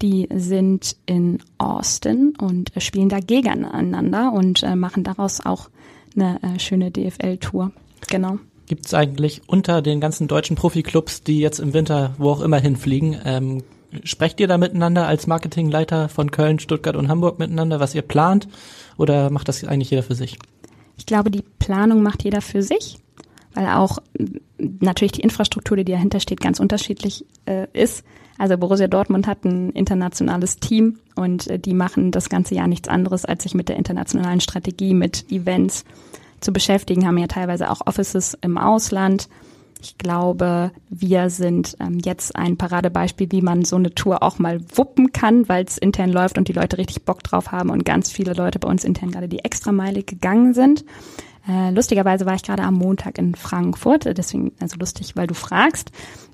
die sind in Austin und äh, spielen da gegeneinander und äh, machen daraus auch eine äh, schöne DFL-Tour. Genau gibt es eigentlich unter den ganzen deutschen Profiklubs, die jetzt im Winter wo auch immer hinfliegen, ähm, sprecht ihr da miteinander als Marketingleiter von Köln, Stuttgart und Hamburg miteinander, was ihr plant? Oder macht das eigentlich jeder für sich? Ich glaube, die Planung macht jeder für sich, weil auch natürlich die Infrastruktur, die dahinter steht, ganz unterschiedlich äh, ist. Also Borussia Dortmund hat ein internationales Team und äh, die machen das ganze Jahr nichts anderes, als sich mit der internationalen Strategie, mit Events, zu beschäftigen, haben ja teilweise auch Offices im Ausland. Ich glaube, wir sind ähm, jetzt ein Paradebeispiel, wie man so eine Tour auch mal wuppen kann, weil es intern läuft und die Leute richtig Bock drauf haben und ganz viele Leute bei uns intern gerade die Extrameile gegangen sind. Äh, lustigerweise war ich gerade am Montag in Frankfurt, deswegen also lustig, weil du fragst,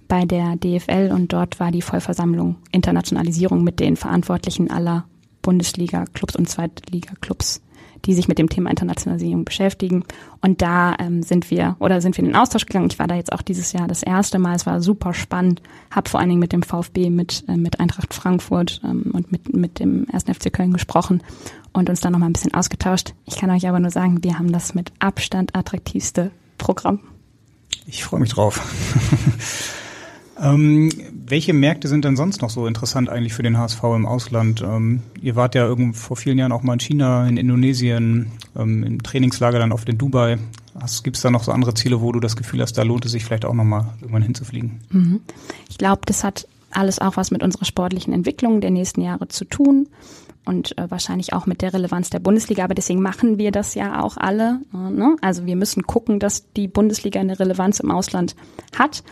bei der DFL und dort war die Vollversammlung Internationalisierung mit den Verantwortlichen aller Bundesliga-Clubs und Zweitliga-Clubs die sich mit dem Thema Internationalisierung beschäftigen. Und da ähm, sind wir oder sind wir in den Austausch gegangen. Ich war da jetzt auch dieses Jahr das erste Mal. Es war super spannend. Hab vor allen Dingen mit dem VfB, mit äh, mit Eintracht Frankfurt ähm, und mit mit dem 1. FC Köln gesprochen und uns da noch mal ein bisschen ausgetauscht. Ich kann euch aber nur sagen, wir haben das mit Abstand attraktivste Programm. Ich freue mich drauf. Ähm, welche Märkte sind denn sonst noch so interessant eigentlich für den HSV im Ausland? Ähm, ihr wart ja irgendwo vor vielen Jahren auch mal in China, in Indonesien, ähm, im Trainingslager dann oft in Dubai. Gibt es da noch so andere Ziele, wo du das Gefühl hast, da lohnt es sich vielleicht auch nochmal irgendwann hinzufliegen? Mhm. Ich glaube, das hat alles auch was mit unserer sportlichen Entwicklung der nächsten Jahre zu tun und äh, wahrscheinlich auch mit der Relevanz der Bundesliga. Aber deswegen machen wir das ja auch alle. Ne? Also wir müssen gucken, dass die Bundesliga eine Relevanz im Ausland hat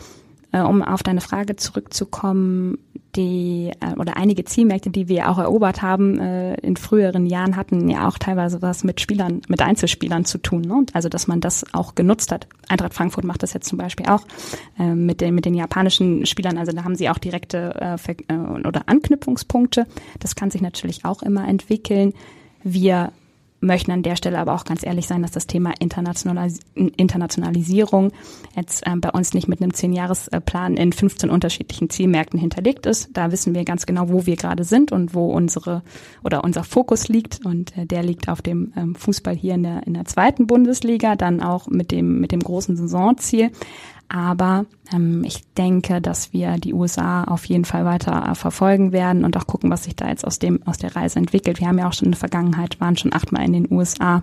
äh, um auf deine Frage zurückzukommen, die äh, oder einige Zielmärkte, die wir auch erobert haben äh, in früheren Jahren, hatten ja auch teilweise was mit Spielern, mit Einzelspielern zu tun. Ne? Also dass man das auch genutzt hat. Eintracht Frankfurt macht das jetzt zum Beispiel auch mit den mit den japanischen Spielern. Also da haben sie auch direkte oder Anknüpfungspunkte. Das kann sich natürlich auch immer entwickeln. Wir möchten an der Stelle aber auch ganz ehrlich sein, dass das Thema Internationalis Internationalisierung jetzt äh, bei uns nicht mit einem Zehn-Jahres-Plan in 15 unterschiedlichen Zielmärkten hinterlegt ist. Da wissen wir ganz genau, wo wir gerade sind und wo unsere oder unser Fokus liegt. Und äh, der liegt auf dem ähm, Fußball hier in der, in der zweiten Bundesliga, dann auch mit dem, mit dem großen Saisonziel. Aber ähm, ich denke, dass wir die USA auf jeden Fall weiter äh, verfolgen werden und auch gucken, was sich da jetzt aus dem aus der Reise entwickelt. Wir haben ja auch schon in der Vergangenheit waren schon achtmal in den USA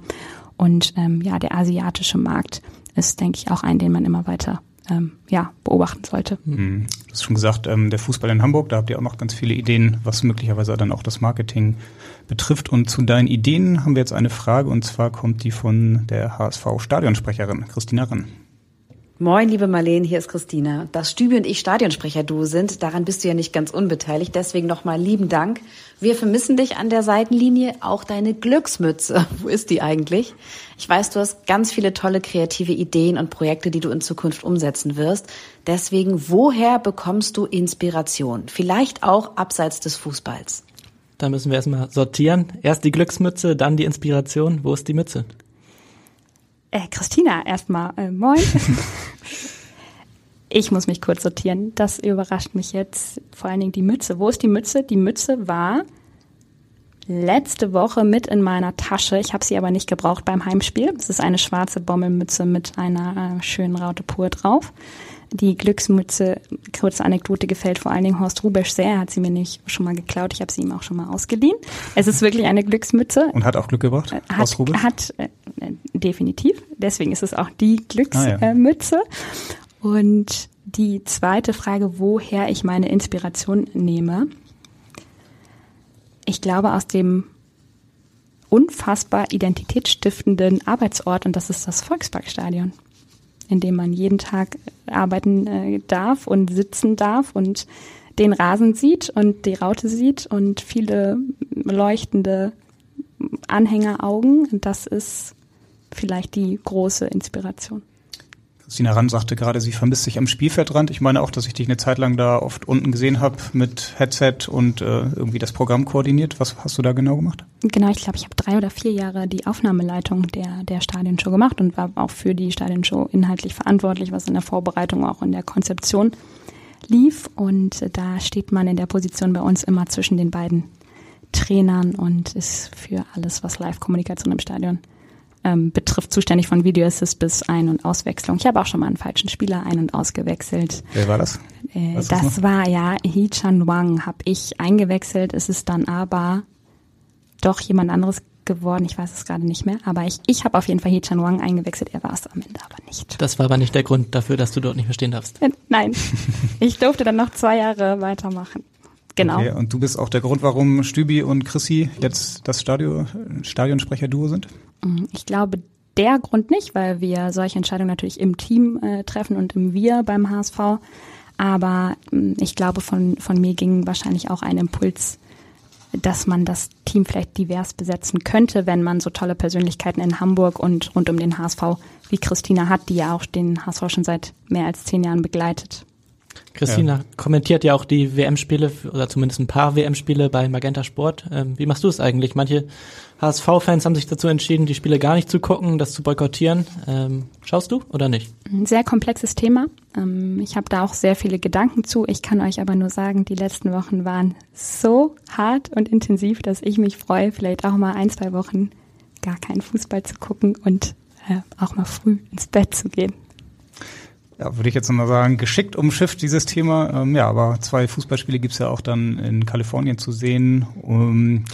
und ähm, ja, der asiatische Markt ist, denke ich, auch ein, den man immer weiter ähm, ja, beobachten sollte. Mhm. Du hast schon gesagt, ähm, der Fußball in Hamburg, da habt ihr auch noch ganz viele Ideen, was möglicherweise dann auch das Marketing betrifft. Und zu deinen Ideen haben wir jetzt eine Frage und zwar kommt die von der HSV-Stadionsprecherin Christina Rann. Moin, liebe Marlene, hier ist Christina. Dass Stübi und ich Stadionsprecher-Duo sind, daran bist du ja nicht ganz unbeteiligt. Deswegen nochmal lieben Dank. Wir vermissen dich an der Seitenlinie. Auch deine Glücksmütze. Wo ist die eigentlich? Ich weiß, du hast ganz viele tolle kreative Ideen und Projekte, die du in Zukunft umsetzen wirst. Deswegen, woher bekommst du Inspiration? Vielleicht auch abseits des Fußballs. Da müssen wir erstmal sortieren. Erst die Glücksmütze, dann die Inspiration. Wo ist die Mütze? Äh, Christina, erstmal äh, moin. ich muss mich kurz sortieren. Das überrascht mich jetzt. Vor allen Dingen die Mütze. Wo ist die Mütze? Die Mütze war letzte Woche mit in meiner Tasche. Ich habe sie aber nicht gebraucht beim Heimspiel. Es ist eine schwarze Bommelmütze mit einer äh, schönen Raute pur drauf. Die Glücksmütze, kurze Anekdote, gefällt vor allen Dingen Horst Rubesch sehr. Er hat sie mir nicht schon mal geklaut. Ich habe sie ihm auch schon mal ausgeliehen. Es ist wirklich eine Glücksmütze. Und hat auch Glück gebracht? Äh, hat, Horst Rubesch? Hat, äh, definitiv. Deswegen ist es auch die Glücksmütze. Ah, ja. Und die zweite Frage, woher ich meine Inspiration nehme. Ich glaube aus dem unfassbar identitätsstiftenden Arbeitsort und das ist das Volksparkstadion in dem man jeden Tag arbeiten äh, darf und sitzen darf und den Rasen sieht und die Raute sieht und viele leuchtende Anhängeraugen. Das ist vielleicht die große Inspiration. Christina Rand sagte gerade, sie vermisst sich am Spielfeldrand. Ich meine auch, dass ich dich eine Zeit lang da oft unten gesehen habe mit Headset und äh, irgendwie das Programm koordiniert. Was hast du da genau gemacht? Genau, ich glaube, ich habe drei oder vier Jahre die Aufnahmeleitung der, der Stadionshow gemacht und war auch für die Stadionshow inhaltlich verantwortlich, was in der Vorbereitung, auch in der Konzeption lief. Und da steht man in der Position bei uns immer zwischen den beiden Trainern und ist für alles, was Live-Kommunikation im Stadion ähm, betrifft, zuständig von Video Assist bis Ein- und Auswechslung. Ich habe auch schon mal einen falschen Spieler ein- und ausgewechselt. Wer war das? Äh, das das war ja Hee Chan Wang, habe ich eingewechselt. Es ist dann aber doch jemand anderes geworden. Ich weiß es gerade nicht mehr. Aber ich, ich habe auf jeden Fall Hee Chan Wang eingewechselt. Er war es am Ende aber nicht. Das war aber nicht der Grund dafür, dass du dort nicht mehr stehen darfst. Äh, nein, ich durfte dann noch zwei Jahre weitermachen. Genau. Okay, und du bist auch der Grund, warum Stübi und Chrissy jetzt das Stadion, Stadionsprecher-Duo sind? Mm, ich glaube, der Grund nicht, weil wir solche Entscheidungen natürlich im Team äh, treffen und im Wir beim HSV. Aber äh, ich glaube, von, von mir ging wahrscheinlich auch ein Impuls, dass man das Team vielleicht divers besetzen könnte, wenn man so tolle Persönlichkeiten in Hamburg und rund um den HSV wie Christina hat, die ja auch den HSV schon seit mehr als zehn Jahren begleitet. Christina ja. kommentiert ja auch die WM-Spiele oder zumindest ein paar WM-Spiele bei Magenta Sport. Ähm, wie machst du es eigentlich? Manche HSV-Fans haben sich dazu entschieden, die Spiele gar nicht zu gucken, das zu boykottieren. Ähm, schaust du oder nicht? Ein sehr komplexes Thema. Ähm, ich habe da auch sehr viele Gedanken zu. Ich kann euch aber nur sagen, die letzten Wochen waren so hart und intensiv, dass ich mich freue, vielleicht auch mal ein, zwei Wochen gar keinen Fußball zu gucken und äh, auch mal früh ins Bett zu gehen ja, würde ich jetzt mal sagen, geschickt umschifft dieses Thema. Ähm, ja, aber zwei Fußballspiele gibt's ja auch dann in Kalifornien zu sehen. Um,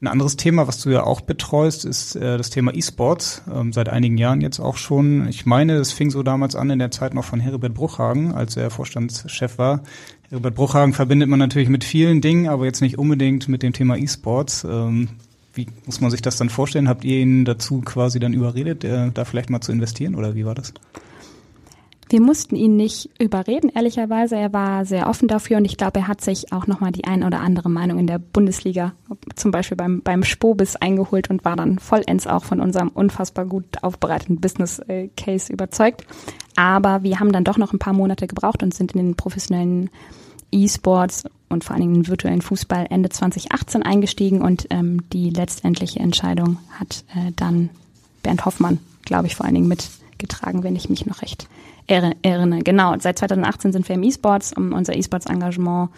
ein anderes Thema, was du ja auch betreust, ist äh, das Thema E-Sports. Ähm, seit einigen Jahren jetzt auch schon. Ich meine, es fing so damals an in der Zeit noch von Heribert Bruchhagen, als er Vorstandschef war. Heribert Bruchhagen verbindet man natürlich mit vielen Dingen, aber jetzt nicht unbedingt mit dem Thema E-Sports. Ähm, wie muss man sich das dann vorstellen? Habt ihr ihn dazu quasi dann überredet, äh, da vielleicht mal zu investieren oder wie war das? Wir mussten ihn nicht überreden, ehrlicherweise. Er war sehr offen dafür und ich glaube, er hat sich auch nochmal die ein oder andere Meinung in der Bundesliga, zum Beispiel beim, beim Spobis eingeholt und war dann vollends auch von unserem unfassbar gut aufbereiteten Business äh, Case überzeugt. Aber wir haben dann doch noch ein paar Monate gebraucht und sind in den professionellen E-Sports und vor allen Dingen den virtuellen Fußball Ende 2018 eingestiegen und ähm, die letztendliche Entscheidung hat äh, dann Bernd Hoffmann, glaube ich, vor allen Dingen mitgetragen, wenn ich mich noch recht erinnere. Genau, seit 2018 sind wir im E-Sports. Unser E-Sports-Engagement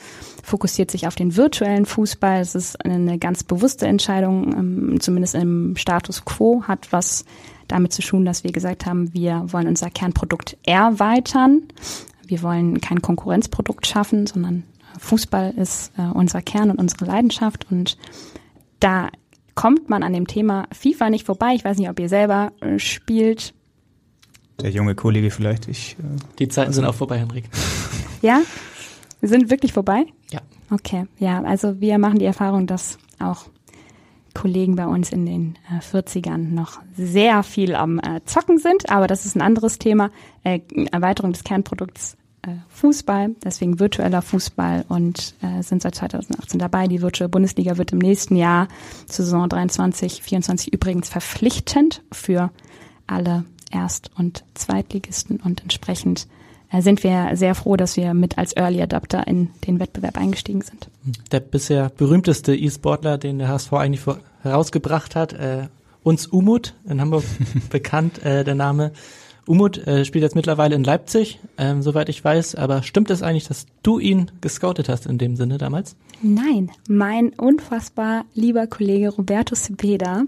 fokussiert sich auf den virtuellen Fußball. Es ist eine ganz bewusste Entscheidung, ähm, zumindest im Status quo, hat was damit zu tun, dass wir gesagt haben, wir wollen unser Kernprodukt erweitern. Wir wollen kein Konkurrenzprodukt schaffen, sondern Fußball ist äh, unser Kern und unsere Leidenschaft. Und da kommt man an dem Thema FIFA nicht vorbei. Ich weiß nicht, ob ihr selber äh, spielt der junge Kollege vielleicht. Ich, äh, Die Zeiten sind auch vorbei, Henrik. Ja? Sind wirklich vorbei? Ja. Okay, ja, also wir machen die Erfahrung, dass auch Kollegen bei uns in den äh, 40ern noch sehr viel am äh, Zocken sind, aber das ist ein anderes Thema. Äh, Erweiterung des Kernprodukts äh, Fußball, deswegen virtueller Fußball und äh, sind seit 2018 dabei. Die Virtual Bundesliga wird im nächsten Jahr zur Saison 23, 24 übrigens verpflichtend für alle Erst- und Zweitligisten und entsprechend äh, sind wir sehr froh, dass wir mit als Early Adapter in den Wettbewerb eingestiegen sind. Der bisher berühmteste E-Sportler, den der HSV eigentlich vor, herausgebracht hat, äh, uns Umut, in Hamburg bekannt, äh, der Name. Umut äh, spielt jetzt mittlerweile in Leipzig, ähm, soweit ich weiß. Aber stimmt es eigentlich, dass du ihn gescoutet hast in dem Sinne damals? Nein, mein unfassbar lieber Kollege Roberto Cepeda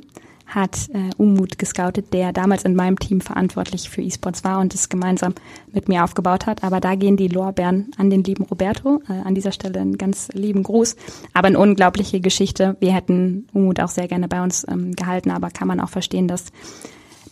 hat äh, Umut gescoutet, der damals in meinem Team verantwortlich für E-Sports war und es gemeinsam mit mir aufgebaut hat. Aber da gehen die Lorbeeren an den lieben Roberto. Äh, an dieser Stelle einen ganz lieben Gruß. Aber eine unglaubliche Geschichte. Wir hätten Umut auch sehr gerne bei uns ähm, gehalten, aber kann man auch verstehen, dass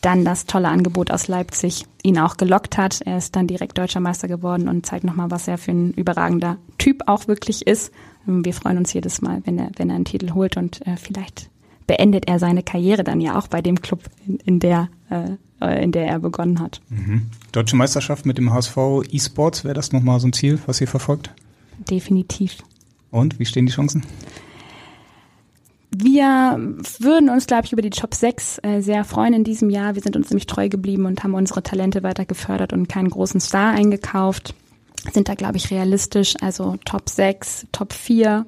dann das tolle Angebot aus Leipzig ihn auch gelockt hat. Er ist dann direkt deutscher Meister geworden und zeigt nochmal, was er für ein überragender Typ auch wirklich ist. Wir freuen uns jedes Mal, wenn er, wenn er einen Titel holt und äh, vielleicht beendet er seine Karriere dann ja auch bei dem Club, in, in der äh, in der er begonnen hat. Mhm. Deutsche Meisterschaft mit dem HSV E-Sports, wäre das nochmal so ein Ziel, was ihr verfolgt? Definitiv. Und wie stehen die Chancen? Wir würden uns, glaube ich, über die Top 6 äh, sehr freuen in diesem Jahr. Wir sind uns nämlich treu geblieben und haben unsere Talente weiter gefördert und keinen großen Star eingekauft. Sind da, glaube ich, realistisch. Also Top 6, Top 4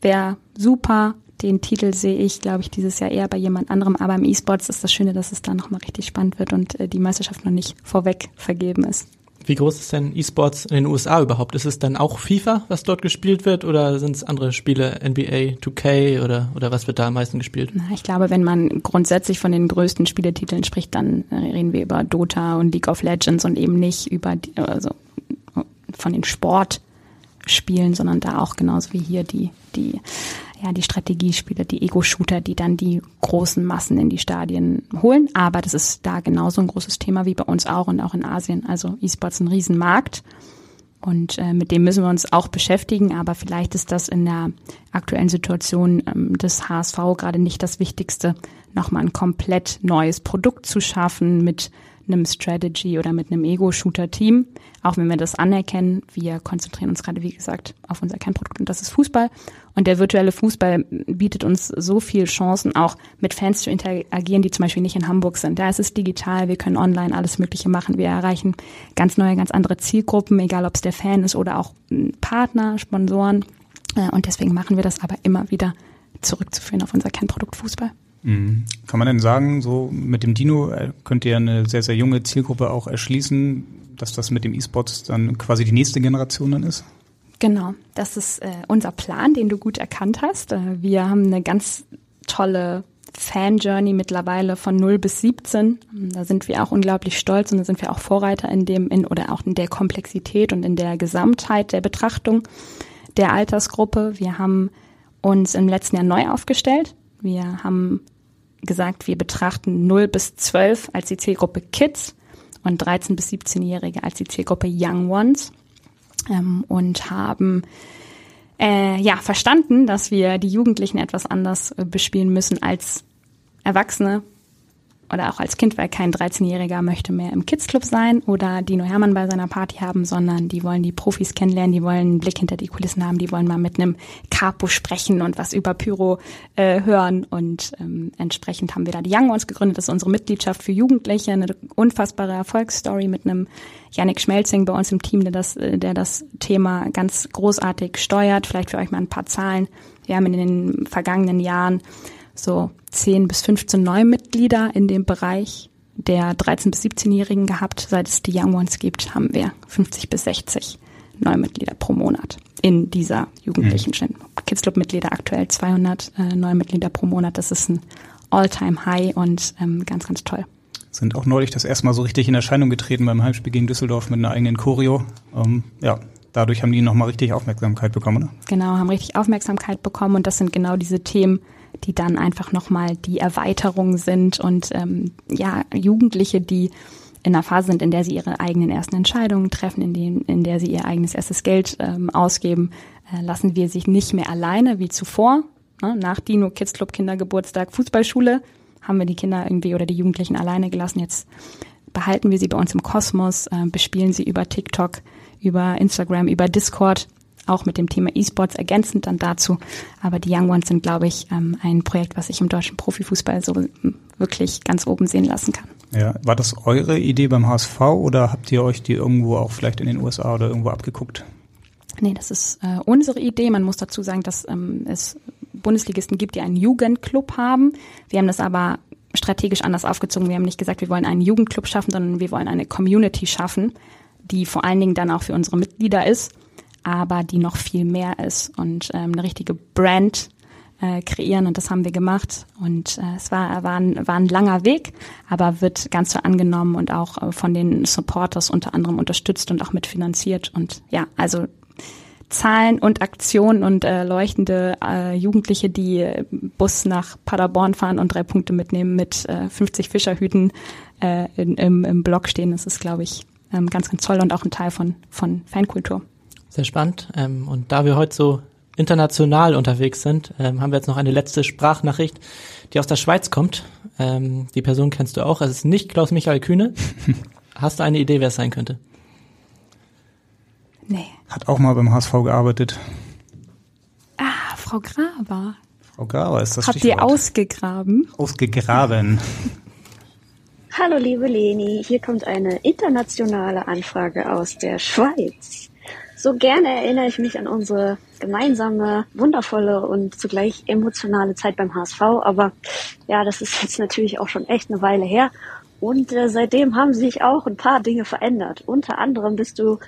wäre super. Den Titel sehe ich, glaube ich, dieses Jahr eher bei jemand anderem. Aber im E-Sports ist das Schöne, dass es da nochmal richtig spannend wird und äh, die Meisterschaft noch nicht vorweg vergeben ist. Wie groß ist denn E-Sports in den USA überhaupt? Ist es dann auch FIFA, was dort gespielt wird, oder sind es andere Spiele, NBA, 2K oder, oder was wird da am meisten gespielt? Na, ich glaube, wenn man grundsätzlich von den größten Spieletiteln spricht, dann äh, reden wir über Dota und League of Legends und eben nicht über die, also von den Sportspielen, sondern da auch genauso wie hier die, die ja, die Strategiespiele, die Ego-Shooter, die dann die großen Massen in die Stadien holen. Aber das ist da genauso ein großes Thema wie bei uns auch und auch in Asien. Also E-Sports ein Riesenmarkt. Und äh, mit dem müssen wir uns auch beschäftigen, aber vielleicht ist das in der aktuellen Situation ähm, des HSV gerade nicht das Wichtigste, nochmal ein komplett neues Produkt zu schaffen mit einem Strategy oder mit einem Ego-Shooter-Team, auch wenn wir das anerkennen. Wir konzentrieren uns gerade, wie gesagt, auf unser Kernprodukt und das ist Fußball. Und der virtuelle Fußball bietet uns so viel Chancen, auch mit Fans zu interagieren, die zum Beispiel nicht in Hamburg sind. Da ist es digital, wir können online alles Mögliche machen. Wir erreichen ganz neue, ganz andere Zielgruppen, egal ob es der Fan ist oder auch Partner, Sponsoren. Äh, und deswegen machen wir das aber immer wieder zurückzuführen auf unser Kernprodukt Fußball. Mhm. Kann man denn sagen, so mit dem Dino äh, könnt ihr eine sehr, sehr junge Zielgruppe auch erschließen, dass das mit dem E-Sports dann quasi die nächste Generation dann ist? Genau, das ist äh, unser Plan, den du gut erkannt hast. Äh, wir haben eine ganz tolle Fan-Journey mittlerweile von 0 bis 17. Da sind wir auch unglaublich stolz und da sind wir auch Vorreiter in dem, in, oder auch in der Komplexität und in der Gesamtheit der Betrachtung der Altersgruppe. Wir haben uns im letzten Jahr neu aufgestellt. Wir haben gesagt, wir betrachten 0 bis 12 als die Zielgruppe Kids und 13 bis 17-Jährige als die Zielgruppe Young Ones ähm, und haben äh, ja verstanden, dass wir die Jugendlichen etwas anders äh, bespielen müssen als Erwachsene oder auch als Kind, weil kein 13-Jähriger möchte mehr im Kids Club sein oder Dino Hermann bei seiner Party haben, sondern die wollen die Profis kennenlernen, die wollen einen Blick hinter die Kulissen haben, die wollen mal mit einem Capo sprechen und was über Pyro äh, hören und ähm, entsprechend haben wir da die Young Ones gegründet. Das ist unsere Mitgliedschaft für Jugendliche, eine unfassbare Erfolgsstory mit einem Yannick Schmelzing bei uns im Team, der das, äh, der das Thema ganz großartig steuert. Vielleicht für euch mal ein paar Zahlen. Wir haben in den vergangenen Jahren so 10 bis 15 Neumitglieder in dem Bereich der 13 bis 17-Jährigen gehabt. Seit es die Young Ones gibt, haben wir 50 bis 60 Neumitglieder pro Monat in dieser jugendlichen mhm. Kids Club Mitglieder aktuell 200 äh, Neumitglieder pro Monat. Das ist ein All-Time High und ähm, ganz, ganz toll. Sind auch neulich das erste Mal so richtig in Erscheinung getreten beim Heimspiel gegen Düsseldorf mit einer eigenen Choreo. Ähm, ja, dadurch haben die nochmal richtig Aufmerksamkeit bekommen, oder? Genau, haben richtig Aufmerksamkeit bekommen und das sind genau diese Themen, die dann einfach nochmal die Erweiterung sind und ähm, ja, Jugendliche, die in einer Phase sind, in der sie ihre eigenen ersten Entscheidungen treffen, in, denen, in der sie ihr eigenes erstes Geld ähm, ausgeben, äh, lassen wir sich nicht mehr alleine wie zuvor Ne? Nach Dino, Kids Club, Kindergeburtstag, Fußballschule haben wir die Kinder irgendwie oder die Jugendlichen alleine gelassen. Jetzt behalten wir sie bei uns im Kosmos, äh, bespielen sie über TikTok, über Instagram, über Discord, auch mit dem Thema E-Sports ergänzend dann dazu. Aber die Young Ones sind, glaube ich, ähm, ein Projekt, was sich im deutschen Profifußball so wirklich ganz oben sehen lassen kann. Ja, war das eure Idee beim HSV oder habt ihr euch die irgendwo auch vielleicht in den USA oder irgendwo abgeguckt? Nee, das ist äh, unsere Idee. Man muss dazu sagen, dass ähm, es Bundesligisten gibt, die einen Jugendclub haben. Wir haben das aber strategisch anders aufgezogen. Wir haben nicht gesagt, wir wollen einen Jugendclub schaffen, sondern wir wollen eine Community schaffen, die vor allen Dingen dann auch für unsere Mitglieder ist, aber die noch viel mehr ist und ähm, eine richtige Brand äh, kreieren und das haben wir gemacht und äh, es war, war, ein, war ein langer Weg, aber wird ganz so angenommen und auch äh, von den Supporters unter anderem unterstützt und auch mitfinanziert und ja, also Zahlen und Aktionen und äh, leuchtende äh, Jugendliche, die Bus nach Paderborn fahren und drei Punkte mitnehmen mit äh, 50 Fischerhüten äh, in, im, im Blog stehen. Das ist, glaube ich, ähm, ganz, ganz toll und auch ein Teil von, von Fankultur. Sehr spannend. Ähm, und da wir heute so international unterwegs sind, ähm, haben wir jetzt noch eine letzte Sprachnachricht, die aus der Schweiz kommt. Ähm, die Person kennst du auch. Es ist nicht Klaus-Michael Kühne. Hast du eine Idee, wer es sein könnte? Nee. Hat auch mal beim HSV gearbeitet. Ah, Frau Graber. Frau Graber ist das Habt Stichwort. ihr ausgegraben? Ausgegraben. Hallo liebe Leni, hier kommt eine internationale Anfrage aus der Schweiz. So gerne erinnere ich mich an unsere gemeinsame, wundervolle und zugleich emotionale Zeit beim HSV, aber ja, das ist jetzt natürlich auch schon echt eine Weile her. Und äh, seitdem haben sich auch ein paar Dinge verändert. Unter anderem bist du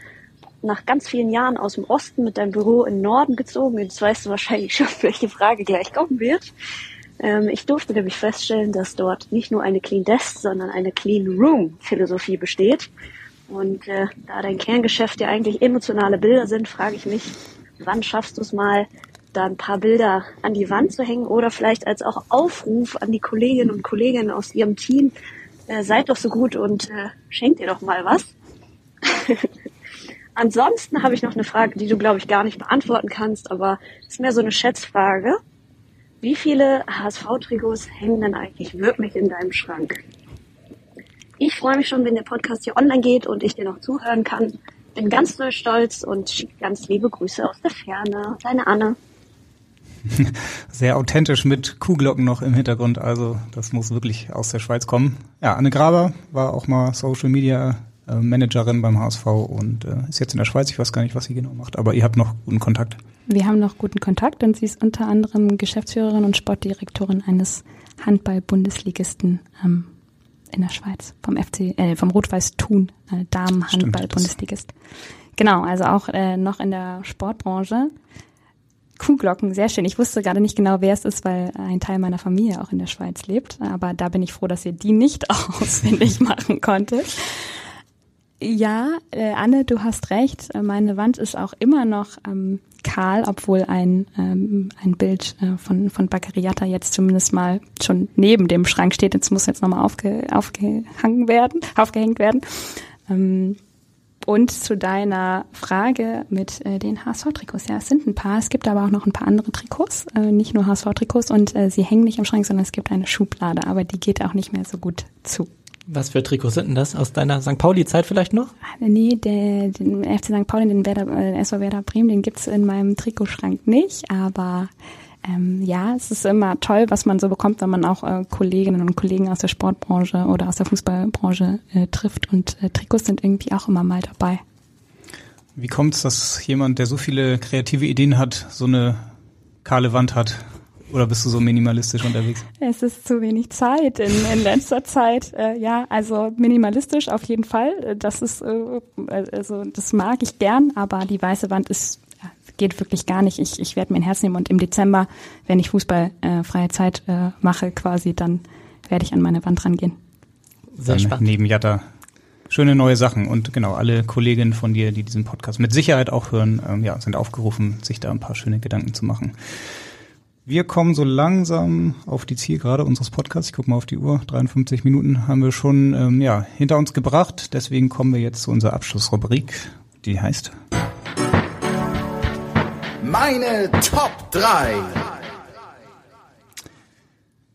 nach ganz vielen Jahren aus dem Osten mit deinem Büro in den Norden gezogen. Jetzt weißt du wahrscheinlich schon, welche Frage gleich kommen wird. Ähm, ich durfte nämlich feststellen, dass dort nicht nur eine Clean Desk, sondern eine Clean Room Philosophie besteht. Und äh, da dein Kerngeschäft ja eigentlich emotionale Bilder sind, frage ich mich, wann schaffst du es mal, da ein paar Bilder an die Wand zu hängen oder vielleicht als auch Aufruf an die Kolleginnen und Kollegen aus ihrem Team, äh, seid doch so gut und äh, schenkt ihr doch mal was. Ansonsten habe ich noch eine Frage, die du, glaube ich, gar nicht beantworten kannst, aber ist mehr so eine Schätzfrage. Wie viele HSV-Trikots hängen denn eigentlich wirklich in deinem Schrank? Ich freue mich schon, wenn der Podcast hier online geht und ich dir noch zuhören kann. Bin ganz doll stolz und schicke ganz liebe Grüße aus der Ferne. Deine Anne. Sehr authentisch mit Kuhglocken noch im Hintergrund. Also das muss wirklich aus der Schweiz kommen. Ja, Anne Graber war auch mal Social Media äh, Managerin beim HSV und äh, ist jetzt in der Schweiz. Ich weiß gar nicht, was sie genau macht, aber ihr habt noch guten Kontakt. Wir haben noch guten Kontakt und sie ist unter anderem Geschäftsführerin und Sportdirektorin eines Handball-Bundesligisten ähm, in der Schweiz, vom FC, äh, vom Rot-Weiß Thun, äh, Damen-Handball-Bundesligist. Genau, also auch äh, noch in der Sportbranche. Kuhglocken, sehr schön. Ich wusste gerade nicht genau, wer es ist, weil ein Teil meiner Familie auch in der Schweiz lebt. Aber da bin ich froh, dass ihr die nicht ausfindig machen konntet. Ja, äh, Anne, du hast recht. Meine Wand ist auch immer noch ähm, kahl, obwohl ein, ähm, ein Bild äh, von, von Baccariata jetzt zumindest mal schon neben dem Schrank steht. Jetzt muss jetzt nochmal aufge, aufgehangen werden, aufgehängt werden. Ähm, und zu deiner Frage mit äh, den HSV-Trikots. Ja, es sind ein paar. Es gibt aber auch noch ein paar andere Trikots, äh, nicht nur HSV-Trikots. Und äh, sie hängen nicht im Schrank, sondern es gibt eine Schublade. Aber die geht auch nicht mehr so gut zu. Was für Trikots sind denn das? Aus deiner St. Pauli-Zeit vielleicht noch? Nee, der, den FC St. Pauli, den Werder, äh, SV Werder Bremen, den gibt's in meinem Trikotschrank nicht. Aber ähm, ja, es ist immer toll, was man so bekommt, wenn man auch äh, Kolleginnen und Kollegen aus der Sportbranche oder aus der Fußballbranche äh, trifft. Und äh, Trikots sind irgendwie auch immer mal dabei. Wie kommt es, dass jemand, der so viele kreative Ideen hat, so eine kahle Wand hat? Oder bist du so minimalistisch unterwegs? Es ist zu wenig Zeit in, in letzter Zeit. Äh, ja, also minimalistisch auf jeden Fall. Das ist, äh, also das mag ich gern, aber die weiße Wand ist ja, geht wirklich gar nicht. Ich, ich werde mir ein Herz nehmen und im Dezember, wenn ich Fußball äh, freie Zeit äh, mache, quasi, dann werde ich an meine Wand rangehen. Sehr Dann spannend. Neben Jatta schöne neue Sachen und genau alle Kolleginnen von dir, die diesen Podcast mit Sicherheit auch hören, ähm, ja, sind aufgerufen, sich da ein paar schöne Gedanken zu machen. Wir kommen so langsam auf die Zielgerade unseres Podcasts. Ich gucke mal auf die Uhr. 53 Minuten haben wir schon ähm, ja, hinter uns gebracht. Deswegen kommen wir jetzt zu unserer Abschlussrubrik. Die heißt Meine Top 3.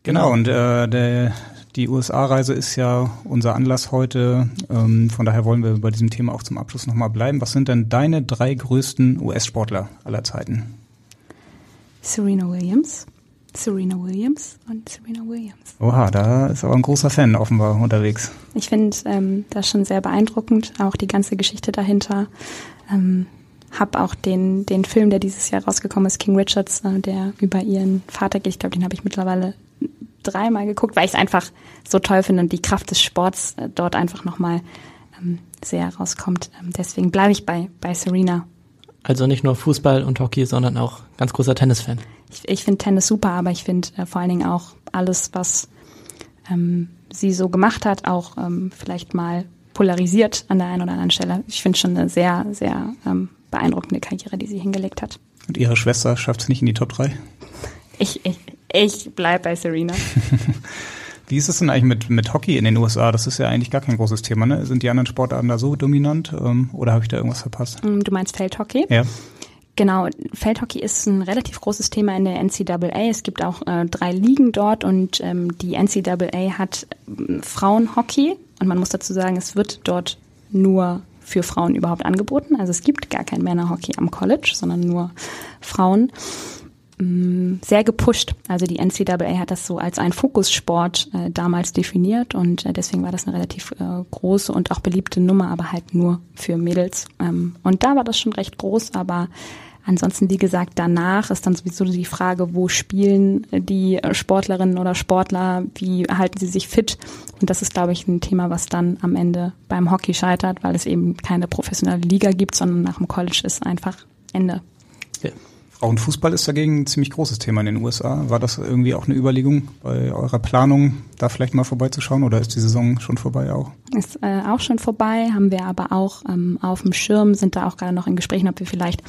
Genau, und äh, der, die USA-Reise ist ja unser Anlass heute. Ähm, von daher wollen wir bei diesem Thema auch zum Abschluss nochmal bleiben. Was sind denn deine drei größten US-Sportler aller Zeiten? Serena Williams, Serena Williams und Serena Williams. Oha, da ist aber ein großer Fan offenbar unterwegs. Ich finde ähm, das schon sehr beeindruckend, auch die ganze Geschichte dahinter. Ähm, hab auch den, den Film, der dieses Jahr rausgekommen ist, King Richards, äh, der über ihren Vater geht. Ich glaube, den habe ich mittlerweile dreimal geguckt, weil ich es einfach so toll finde und die Kraft des Sports äh, dort einfach nochmal ähm, sehr rauskommt. Ähm, deswegen bleibe ich bei, bei Serena. Also nicht nur Fußball und Hockey, sondern auch ganz großer Tennisfan. Ich, ich finde Tennis super, aber ich finde äh, vor allen Dingen auch alles, was ähm, sie so gemacht hat, auch ähm, vielleicht mal polarisiert an der einen oder anderen Stelle. Ich finde schon eine sehr, sehr ähm, beeindruckende Karriere, die sie hingelegt hat. Und ihre Schwester schafft es nicht in die Top 3? Ich, ich, ich bleib bei Serena. Wie ist es denn eigentlich mit, mit Hockey in den USA? Das ist ja eigentlich gar kein großes Thema, ne? Sind die anderen Sportarten da so dominant ähm, oder habe ich da irgendwas verpasst? Mm, du meinst Feldhockey? Ja. Genau, Feldhockey ist ein relativ großes Thema in der NCAA. Es gibt auch äh, drei Ligen dort und ähm, die NCAA hat äh, Frauenhockey und man muss dazu sagen, es wird dort nur für Frauen überhaupt angeboten. Also es gibt gar kein Männerhockey am College, sondern nur Frauen. Mm, sehr gepusht. Also die NCAA hat das so als einen Fokussport äh, damals definiert und äh, deswegen war das eine relativ äh, große und auch beliebte Nummer, aber halt nur für Mädels. Ähm, und da war das schon recht groß, aber ansonsten, wie gesagt, danach ist dann sowieso die Frage, wo spielen die Sportlerinnen oder Sportler, wie halten sie sich fit? Und das ist, glaube ich, ein Thema, was dann am Ende beim Hockey scheitert, weil es eben keine professionelle Liga gibt, sondern nach dem College ist einfach Ende. Frauenfußball ist dagegen ein ziemlich großes Thema in den USA. War das irgendwie auch eine Überlegung bei eurer Planung, da vielleicht mal vorbeizuschauen oder ist die Saison schon vorbei auch? Ist äh, auch schon vorbei, haben wir aber auch ähm, auf dem Schirm, sind da auch gerade noch in Gesprächen, ob wir vielleicht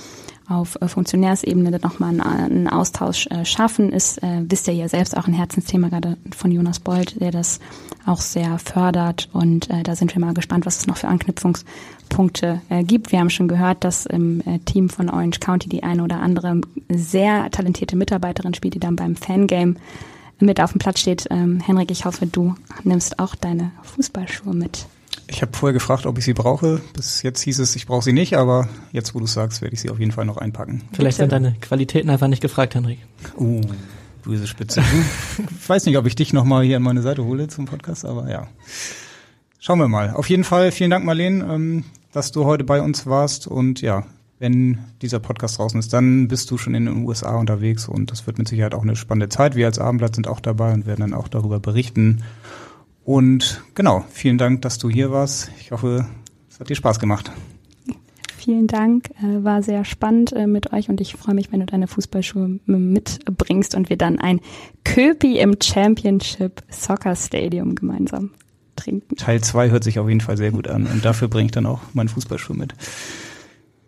auf äh, Funktionärsebene nochmal einen, einen Austausch äh, schaffen. Ist, äh, wisst ihr ja selbst, auch ein Herzensthema gerade von Jonas Bold, der das auch sehr fördert. Und äh, da sind wir mal gespannt, was es noch für Anknüpfungspunkte äh, gibt. Wir haben schon gehört, dass im äh, Team von Orange County die eine oder andere sehr talentierte Mitarbeiterin spielt, die dann beim Fangame mit auf dem Platz steht. Ähm, Henrik, ich hoffe, du nimmst auch deine Fußballschuhe mit. Ich habe vorher gefragt, ob ich sie brauche. Bis jetzt hieß es, ich brauche sie nicht, aber jetzt, wo du sagst, werde ich sie auf jeden Fall noch einpacken. Vielleicht sind deine Qualitäten einfach nicht gefragt, Henrik. Uh, böse Spitze. ich weiß nicht, ob ich dich nochmal hier an meine Seite hole zum Podcast, aber ja. Schauen wir mal. Auf jeden Fall vielen Dank, Marlene, ähm, dass du heute bei uns warst. Und ja, wenn dieser Podcast draußen ist, dann bist du schon in den USA unterwegs und das wird mit Sicherheit auch eine spannende Zeit. Wir als Abendblatt sind auch dabei und werden dann auch darüber berichten. Und genau, vielen Dank, dass du hier warst. Ich hoffe, es hat dir Spaß gemacht. Vielen Dank, äh, war sehr spannend äh, mit euch und ich freue mich, wenn du deine Fußballschuhe mitbringst und wir dann ein Köpi im Championship Soccer Stadium gemeinsam trinken. Teil 2 hört sich auf jeden Fall sehr gut an und dafür bringe ich dann auch meinen Fußballschuh mit.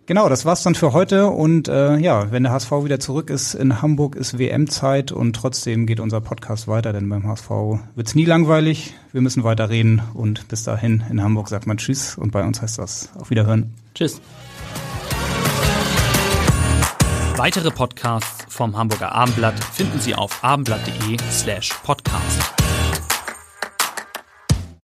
Genau, das war's dann für heute. Und äh, ja, wenn der HSV wieder zurück ist in Hamburg, ist WM-Zeit und trotzdem geht unser Podcast weiter, denn beim HSV wird's nie langweilig. Wir müssen weiter reden und bis dahin in Hamburg sagt man Tschüss und bei uns heißt das auf Wiederhören. Tschüss. Weitere Podcasts vom Hamburger Abendblatt finden Sie auf abendblatt.de slash podcast.